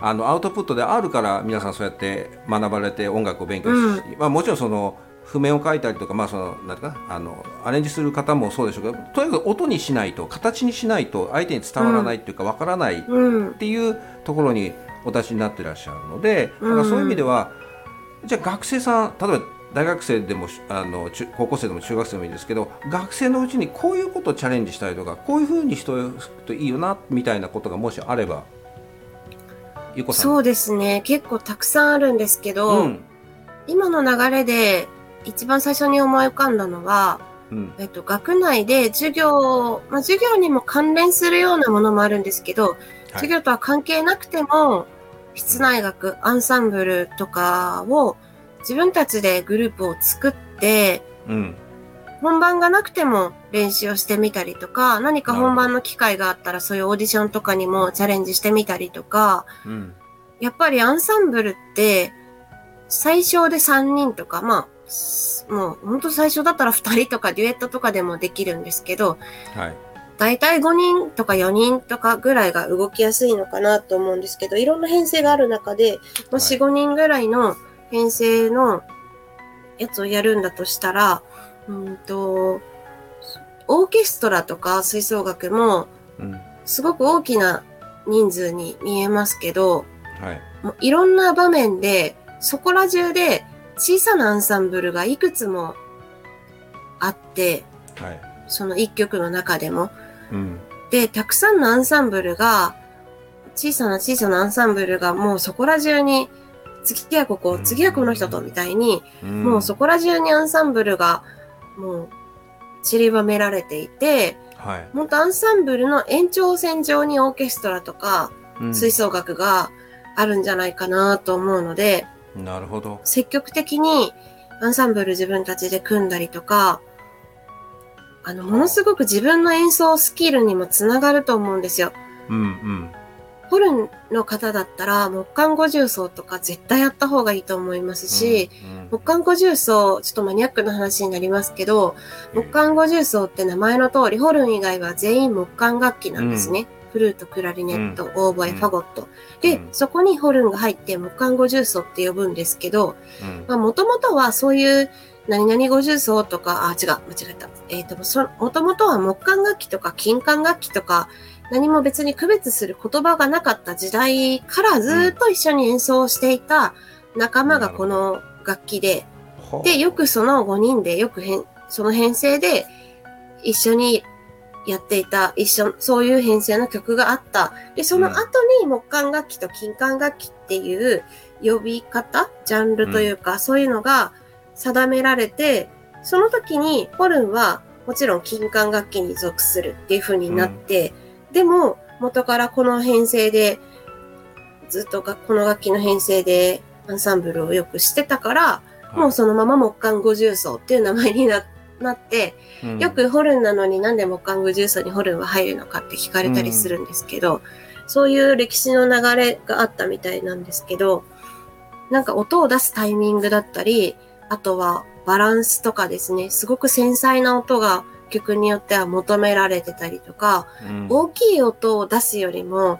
あのアウトプットであるから皆さんそうやって学ばれて音楽を勉強し、まあ、もちろんその譜面を書いたりとか,、まあ、そのなんていうかなあのアレンジする方もそうでしょうけどとにかく音にしないと形にしないと相手に伝わらないっていうかわからないうんっ。ていうところにお立ちになってらっしゃるので、だからそういう意味では、じゃあ学生さん例えば大学生でもあの中高校生でも中学生でもいいですけど学生のうちにこういうことをチャレンジしたりとかこういうふうにしとくといいよなみたいなことがもしあればゆうこさんそうですね。結構たくさんあるんですけど、うん今の流れで一番最初に思い浮かんだのは、うん。えっと、学内で授業、まあ、授業にも関連するようなものもあるんですけど、授業とは関係なくても、室内楽、アンサンブルとかを自分たちでグループを作って、うん。本番がなくても練習をしてみたりとか、何か本番の機会があったらそういうオーディションとかにもチャレンジしてみたりとか、うん。やっぱりアンサンブルって、最小で3人とか、まあ、すもう本当最初だったら2人とかデュエットとかでもできるんですけど、はい。だいたい5人とか4人とかぐらいが動きやすいのかなと思うんですけど、いろんな編成がある中で、まあ、4、5人ぐらいの編成のやつをやるんだとしたら、うんと、オーケストラとか吹奏楽もうん。すごく大きな人数に見えますけど、はい。もういろんな場面で、そこら中で小さなアンサンブルがいくつもあって、はい。その一曲の中でも。うん。で、たくさんのアンサンブルが、小さな小さなアンサンブルがもうそこら中に、次はここ、次はこの人とみたいに、うん。もうそこら中にアンサンブルが、もう散りばめられていて、はい。本当アンサンブルの延長線上にオーケストラとか、うん。吹奏楽があるんじゃないかなと思うので、なるほど積極的にアンサンブル自分たちで組んだりとか、あの、ものすごく自分の演奏スキルにもつながると思うんですよ。うんうんホルンの方だったら、木管五重奏とか絶対やった方がいいと思いますし、うん木管五重奏、ちょっとマニアックな話になりますけど、木管五重奏って名前の通り、ホルン以外は全員木管楽器なんですね。フルート、クラリネット、オーボエ、うんファゴット。で、うん。そこにホルンが入って木管五重奏って呼ぶんですけど、もともとはそういう、何々五重奏とか、あ、違う、間違えた。えっ、と、そ、もともとは木管楽器とか金管楽器とか、何も別に区別する言葉がなかった時代からずっと一緒に演奏していた仲間がこの楽器で、で、よくその5人で、よく変、その編成で一緒にやっていた一緒、そういう編成の曲があった。で、その後に木管楽器と金管楽器っていう呼び方、ジャンルというか、そういうのが定められて、その時にホルンはもちろん金管楽器に属するっていう風になって、でも元からこの編成で、ずっとがこの楽器の編成でアンサンブルをよくしてたから、もうそのまま木管五重奏っていう名前にななって、うん。よくホルンなのになんで木管五重奏にホルンは入るのかって聞かれたりするんですけど、そういう歴史の流れがあったみたいなんですけど、なんか音を出すタイミングだったり、あとはバランスとかですね、すごく繊細な音が曲によっては求められてたりとか、うん。大きい音を出すよりも、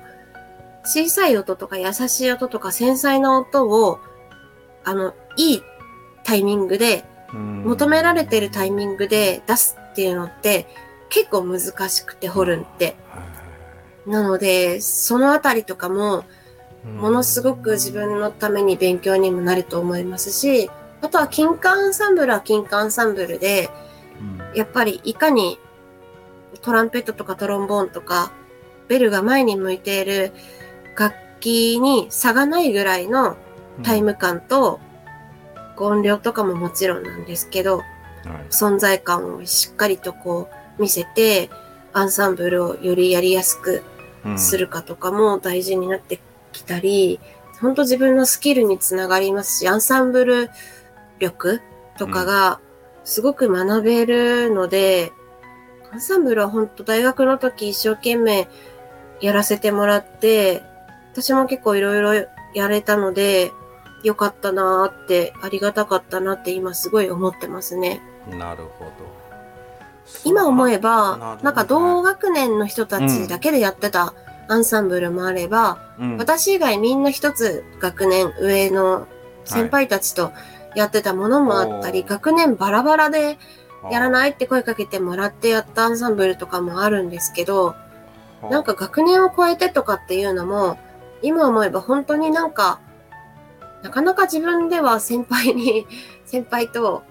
小さい音とか優しい音とか繊細な音を、あの、いいタイミングで、求められてるタイミングで出すっていうのって結構難しくて、ホルンって。なので、そのあたりとかも、ものすごく自分のために勉強にもなると思いますし、あとは金管アンサンブルは金管アンサンブルで、やっぱりいかにトランペットとかトロンボーンとかベルが前に向いている楽器に差がないぐらいのタイム感と音量とかももちろんなんですけど、存在感をしっかりとこう見せて、アンサンブルをよりやりやすくするかとかも大事になってきたり、本当自分のスキルにつながりますし、アンサンブル力とかがすごく学べるので、アンサンブルは本当大学の時一生懸命やらせてもらって、私も結構いろいろやれたので、よかったなーって、ありがたかったなって今すごい思ってますね。なるほど。今思えばほ、どなんか同学年の人たちだけでやってたアンサンブルもあれば、うん。私以外みんな一つ学年上の先輩たちとやってたものもあったり、おー学年バラバラでやらいないって声かけてもらってやったアンサンブルとかもあるんですけど、なんか学年を超えてとかっていうのも、今思えば本当になんか、なかなか自分では先輩に、先輩と、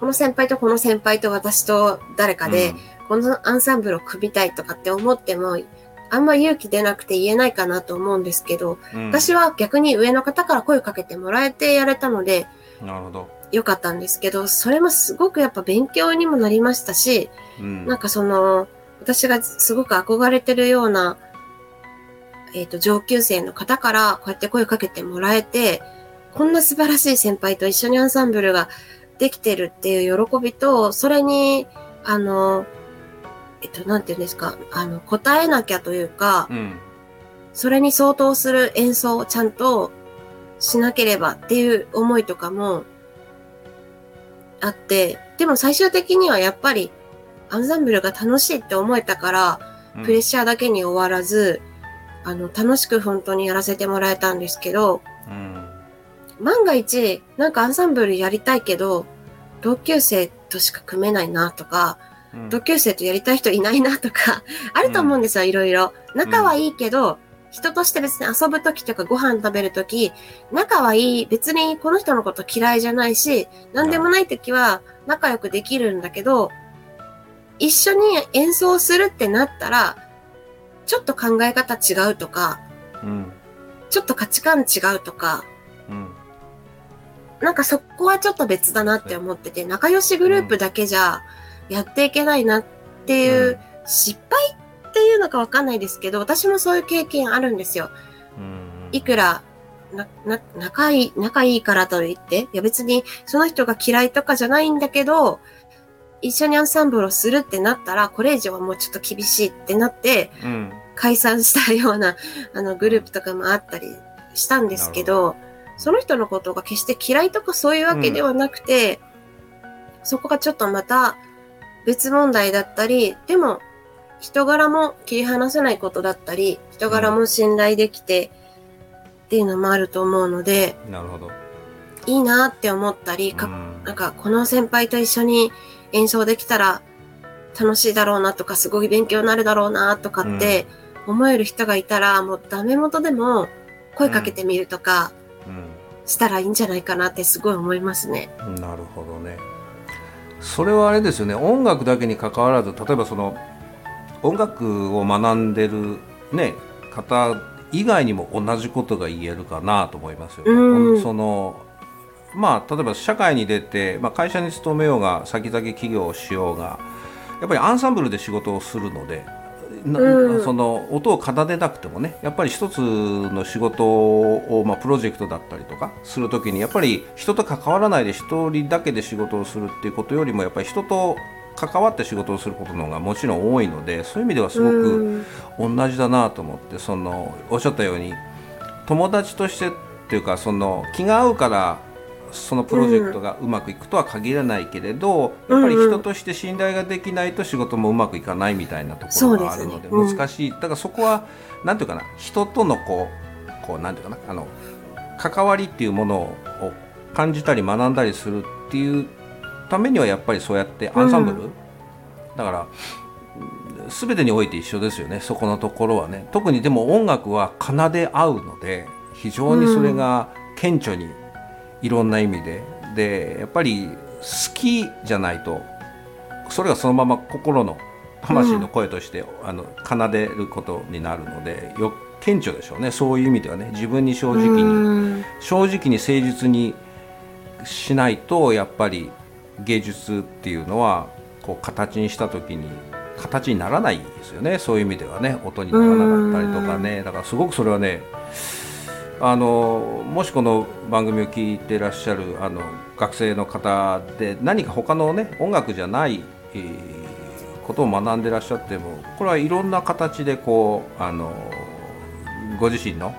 この先輩とこの先輩と私と誰かで、このアンサンブルを組みたいとかって思っても、あんま勇気出なくて言えないかなと思うんですけど、うん。私は逆に上の方から声かけてもらえてやれたので、なるほど、よかったんですけど、それもすごくやっぱ勉強にもなりましたし、うん。なんかその、私がすごく憧れてるような、えっ、と、上級生の方からこうやって声かけてもらえて、こんな素晴らしい先輩と一緒にアンサンブルができてるっていう喜びと、それに、あの、えっと、なんていうんですか、あの、答えなきゃというか、うん。それに相当する演奏をちゃんとしなければっていう思いとかもあって、でも最終的にはやっぱりアンサンブルが楽しいって思えたから、うん。プレッシャーだけに終わらず、あの、楽しく本当にやらせてもらえたんですけど、うん万が一、なんかアンサンブルやりたいけど、同級生としか組めないなとか、うん。同級生とやりたい人いないなとか、あると思うんですよ、いろいろ。仲はいいけど、人として別に遊ぶときとかご飯食べるとき、仲はいい、別にこの人のこと嫌いじゃないし、なんでもないときは仲良くできるんだけど、一緒に演奏するってなったら、ちょっと考え方違うとか、うん。ちょっと価値観違うとか、うんなんかそこはちょっと別だなって思ってて、仲良しグループだけじゃやっていけないなっていう、失敗っていうのかわかんないですけど、私もそういう経験あるんですよ。うん。いくら、な、な、仲いい、仲いいからといって、いや別にその人が嫌いとかじゃないんだけど、一緒にアンサンブルをするってなったら、これ以上はもうちょっと厳しいってなって、うん。解散したような、あの、グループとかもあったりしたんですけど、その人のことが決して嫌いとかそういうわけではなくて、そこがちょっとまた別問題だったり、でも、人柄も切り離せないことだったり、人柄も信頼できて、っていうのもあると思うので、なるほど。いいなって思ったり、かうん。なんかこの先輩と一緒に演奏できたら楽しいだろうなとか、すごい勉強になるだろうなとかって思える人がいたら、もうダメ元でも声かけてみるとかしたらいいんじゃないかなってすごい思いますね。うんなるほどねそれはあれですよね音楽だけに関わらず例えばその音楽を学んでる、ね、方以外にも同じことが言えるかなと思いますよ、うんそのまあ、例えば社会に出て、まあ、会社に勤めようが先々企業をしようがやっぱりアンサンブルで仕事をするので。なうん。その音を奏でなくてもねやっぱり一つの仕事を、まあ、プロジェクトだったりとかするときにやっぱり人と関わらないで一人だけで仕事をするっていうことよりもやっぱり人と関わって仕事をすることの方がもちろん多いのでそういう意味ではすごくうん。同じだなと思ってそのおっしゃったように友達としてっていうかその気が合うからそのプロジェクトがうまくいくとは限らないけれど、やっぱり人として信頼ができないと仕事もうまくいかないみたいなところがあるのでそうですねうん。難しいだからそこはなんていうかな人とのこうこうなんていうかなあの関わりっていうものを感じたり学んだりするっていうためにはやっぱりそうやってアンサンブル、うだからうん全てにおいて一緒ですよねそこのところはね。特にでも音楽は奏で合うので非常にそれが顕著にいろんな意味で、でやっぱり好きじゃないとそれがそのまま心の魂の声として、あの奏でることになるのでよ顕著でしょうね。そういう意味ではね。自分に正直に、うん。正直に誠実にしないとやっぱり芸術っていうのはこう形にした時に形にならないですよね。そういう意味ではね。音にならなかったりとかね。だからすごくそれはねあのもしこの番組を聞いてらっしゃるあの学生の方で何か他のね音楽じゃない、えーことを学んでらっしゃってもこれはいろんな形でこうあのご自身の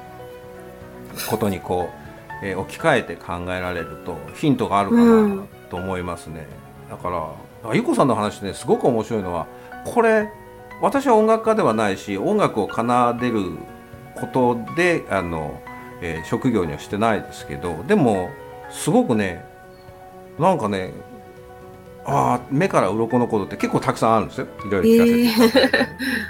ことにこう、えー置き換えて考えられるとヒントがあるかうなん。と思いますね、だからあゆこさんの話ねすごく面白いのはこれ私は音楽家ではないし音楽を奏でることであの、えー職業にはしてないですけどでもすごくねなんかねあー目から鱗のことって結構たくさんあるんですよ。いろいろ聞かせてい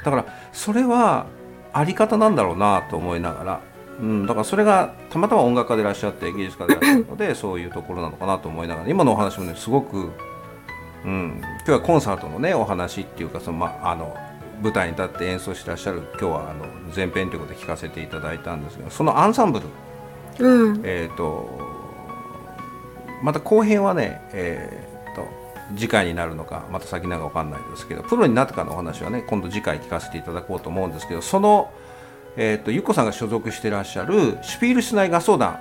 ただ からそれはあり方なんだろうなと思いながら、うん、だからそれがたまたま音楽家でいらっしゃって芸術家でいらっしゃるので そういうところなのかなと思いながら今のお話もねすごく、うん、今日はコンサートのねお話っていうかその、まあ、あの舞台に立って演奏してらっしゃる今日はあの前編ということで聞かせていただいたんですがそのアンサンブルうん。えー、とまた後編はね、えー、と次回になるのかまた先なのか分かんないですけどプロになってからのお話はね今度次回聞かせていただこうと思うんですけどその、えー、とゆっこさんが所属してらっしゃるシュピールシュナイ合奏団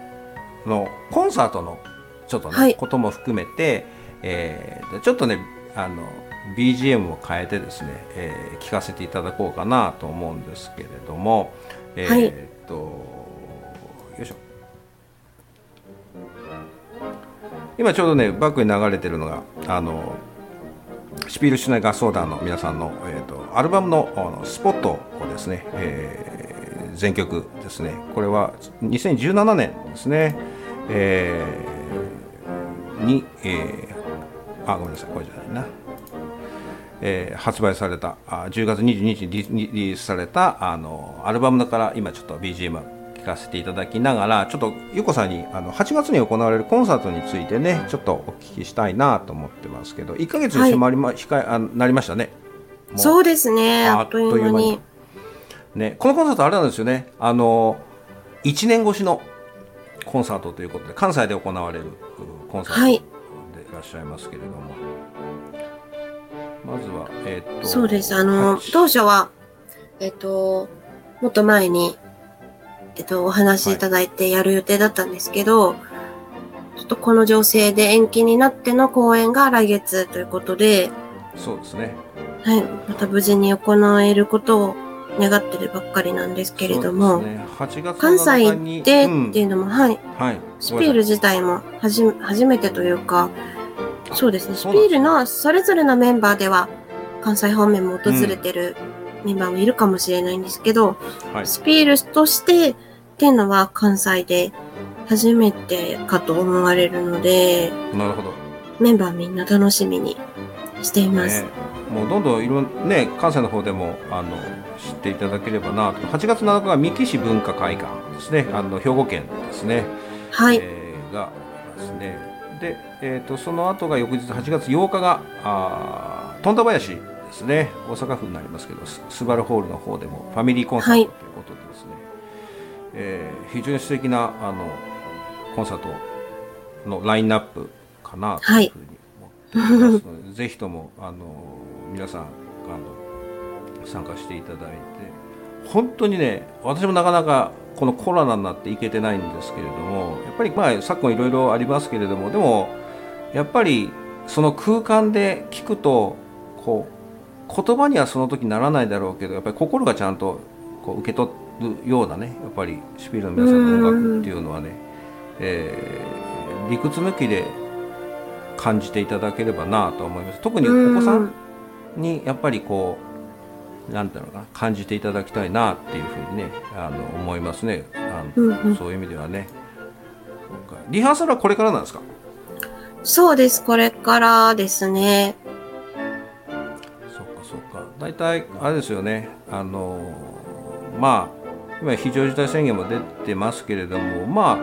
のコンサートのちょっとね、はい。ことも含めて、えーとちょっとねあの BGM を変えてですね、えー聞かせていただこうかなと思うんですけれどもえはい。ーと、よいしょ。今ちょうどねバックに流れてるのがあのシュピールシュナイ合奏団の皆さんの、えー、とアルバムのあのスポットをですね、えー全曲ですね。これは2017年ですね、えーに、えーあごめんなさい。これじゃないな、えー発売されたあ10月22日にリリリースされたあのアルバムだから今ちょっと BGM 聞かせていただきながらちょっとゆこさんにあの8月に行われるコンサートについてねちょっとお聞きしたいなと思ってますけど1ヶ月に迫りま、控えあなりましたね。そうですねああっという間に。ね、このコンサートあれなんですよね。あの1年越しのコンサートということで関西で行われるうコンサートはい。でいらっしゃいますけれども、まずはえっ、とそうです。あの、はい。当初は、えっと、もっと前に、えっと、お話しいただいてやる予定だったんですけど、ちょっとこの情勢で延期になっての公演が来月ということで、そうですね。はい、また無事に行えることを願ってるばっかりなんですけれども、ね、8月関西7日にでうん。っていうのも、はい、はい、スピール自体もはじ初めてというか、そうですね、スピールのそれぞれのメンバーでは、関西方面も訪れてるメンバーもいるかもしれないんですけど、はい。スピールとしてっていうのは関西で初めてかと思われるので、なるほど、メンバーみんな楽しみにしています。ね、もうどんどんいろんね関西の方でもあの知っていただければなと。8月7日が三木市文化会館ですね。あの兵庫県ですね。はい、えーがありますね。で、えー、とその後が翌日8月8日が富田林でですね。大阪府になりますけどススバルホールの方でもファミリーコンサートということでですね、えー非常に素敵なあのコンサートのラインナップかなというふうに思っておりますので、ぜひともあの皆さんあの参加していただいて本当にね私もなかなかこのコロナになって行けてないんですけれどもやっぱりまあ昨今いろいろありますけれどもでもやっぱりその空間で聞くとこう言葉にはその時ならないだろうけどやっぱり心がちゃんとこう受け取るようなねやっぱりシュピールの皆さんの音楽っていうのはね、えー理屈抜きで感じていただければなと思います。特にお子さんにやっぱりこうなんていうのかな感じていただきたいなっていうふうにねあの思いますね。あの、うんうん。そういう意味ではね。リハーサルはこれからなんですか？そうです。これからですね。そっかそっか。大体あれですよね。あのまあ今非常事態宣言も出てますけれどもまあ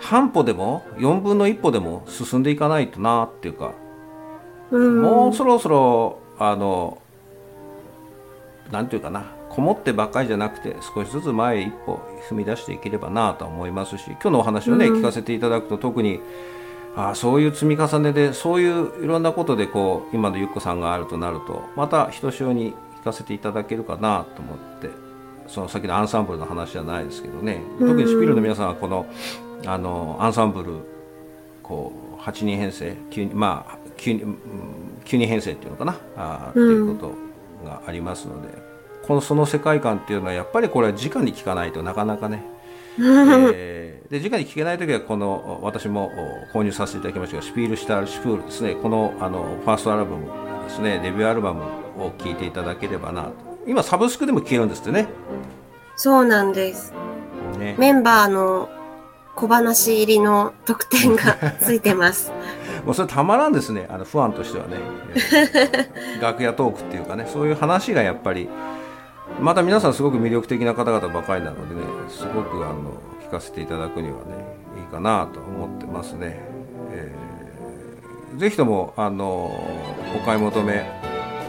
半歩でも4分の1歩でも進んでいかないとなっていうか。うん。もうそろそろあのなんていうかなこもってばっかりじゃなくて少しずつ前へ一歩踏み出していければなとは思いますし今日のお話をね、うん。聞かせていただくと特にああそういう積み重ねでそういういろんなことでこう今のゆっこさんがあるとなるとまたひとしおに聞かせていただけるかなと思ってそのさっきのアンサンブルの話じゃないですけどね特にシピルの皆さんはこのあのアンサンブルこう8人編成9人まあ9人うん9人編成っていうのかなあーっていうことがありますので、このその世界観っていうのはやっぱりこれは直に聞かないとなかなかね、えーで直に聞けない時はこの私もお購入させていただきましたが「シュピール・シュタール・シュプール」ですね。このあのファーストアルバムですね。デビューアルバムを聴いていただければなと。今サブスクでも聴けるんですってね。そうなんです。ね。メンバーの小話入りの特典がついてます。もうそれたまらんですね。あのファンとしてはね。え ー楽屋トークっていうかね。そういう話がやっぱりまた皆さんすごく魅力的な方々ばかりなのでねすごくあの聞かせていただくにはねいいかなと思ってますね、えーぜひともあのお買い求め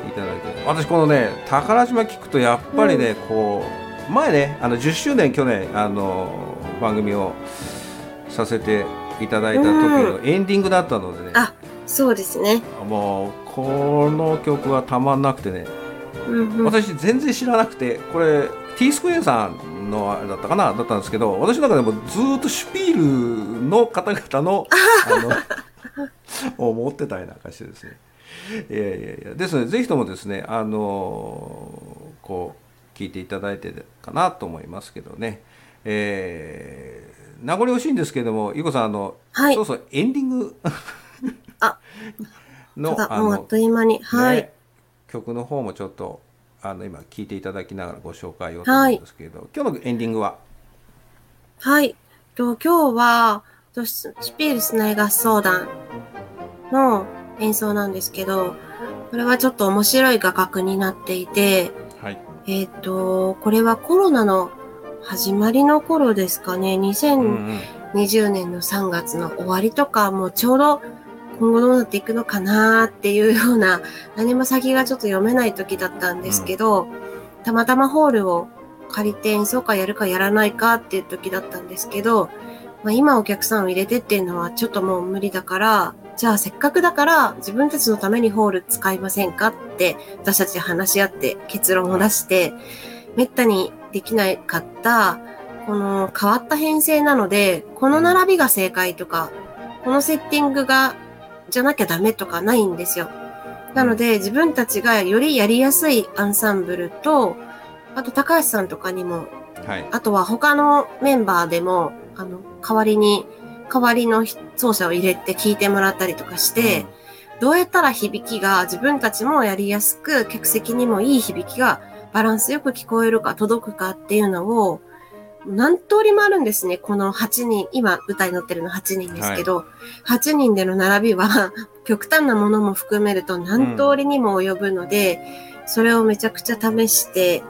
いただいて。私このね宝島聞くとやっぱりね、こう前ねあの10周年去年あの番組をさせていただいた時のエンディングだったのでね、あ、そうですね。もうこの曲はたまんなくてね。うんうん、私全然知らなくてこれ T スクエアさんのあれだったかな？だったんですけど私の中でもずーっとシュピールの方々のあのを持ってたりなんかしてですね。いやいやいや。ですのでぜひともですねあのこう聞いていただいてかなと思いますけどね。えー、名残惜しいんですけれどもゆこさんあの、はいそろそろエンディングあ のあもうあっという間に。はい。ね曲の方もちょっとあの今聴いていただきながらご紹介をと思うんですけれど、今日のエンディングは？はい。と今日は、とシュピールスナイ合奏団の演奏なんですけど、これはちょっと面白い画角になっていて、はいえっ、と、これはコロナの始まりの頃ですかね、2020年の3月の終わりとか、もうちょうど今後どうなっていくのかなっていうような、何も先がちょっと読めない時だったんですけど、たまたまホールを借りて演奏会やるかやらないかっていう時だったんですけど、まあ、今お客さんを入れてっていうのはちょっともう無理だから、じゃあせっかくだから自分たちのためにホール使いませんかって私たち話し合って結論を出して、めったにできなかった、この変わった編成なので、この並びが正解とか、このセッティングが、じゃなきゃダメとかないんですよ。なので、自分たちがよりやりやすいアンサンブルと、あと高橋さんとかにもはいあとは他のメンバーでも、あの、代わりに、代わりの奏者を入れて聞いてもらったりとかして、どうやったら響きが自分たちもやりやすく、客席にもいい響きがバランスよく聞こえるか届くかっていうのを、何通りもあるんですね。この8人、今舞台に乗ってるの8人ですけど、8人での並びは 極端なものも含めると何通りにも及ぶので、それをめちゃくちゃ試して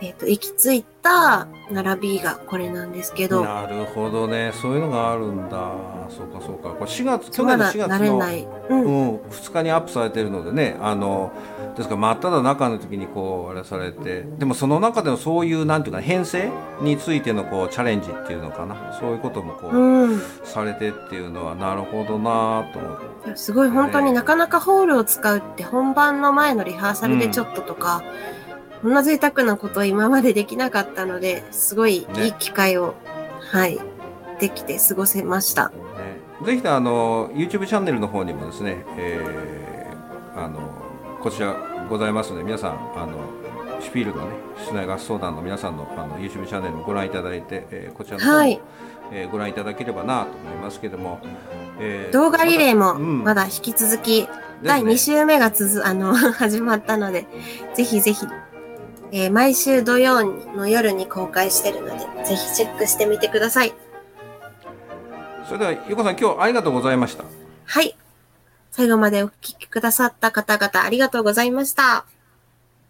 えっ、と、行き着いた並びがこれなんですけど、なるほどねそういうのがあるんだそうかそうかこれ4月去ま年の4月だ慣れのない。うん。うん、2日にアップされてるのでねあのですから真っ只中の時にこうあれされてでもその中でのそういうなんていうか編成についてのこうチャレンジっていうのかなそういうこともこう、うん。されてっていうのはなるほどなと思ってすごい本当になかなかホールを使うって本番の前のリハーサルでちょっととか、こんな贅沢なことを今までできなかったので、すごいいい機会を、はい、できて過ごせました。ね、ぜひあの YouTube チャンネルの方にもですね、えーあのこちらございますので皆さんあのシュピールのね室内合奏団の皆さんのあの YouTube チャンネルもご覧いただいて、えーこちらの方も、はいえーご覧いただければなと思いますけども、えー動画リレーもうんまだ引き続き、ですね第2週目が続、あの、始まったので、ぜひぜひ、えー毎週土曜の夜に公開してるので、ぜひチェックしてみてください。それではゆこさん今日ありがとうございました。はい。最後までお聞きくださった方々ありがとうございました。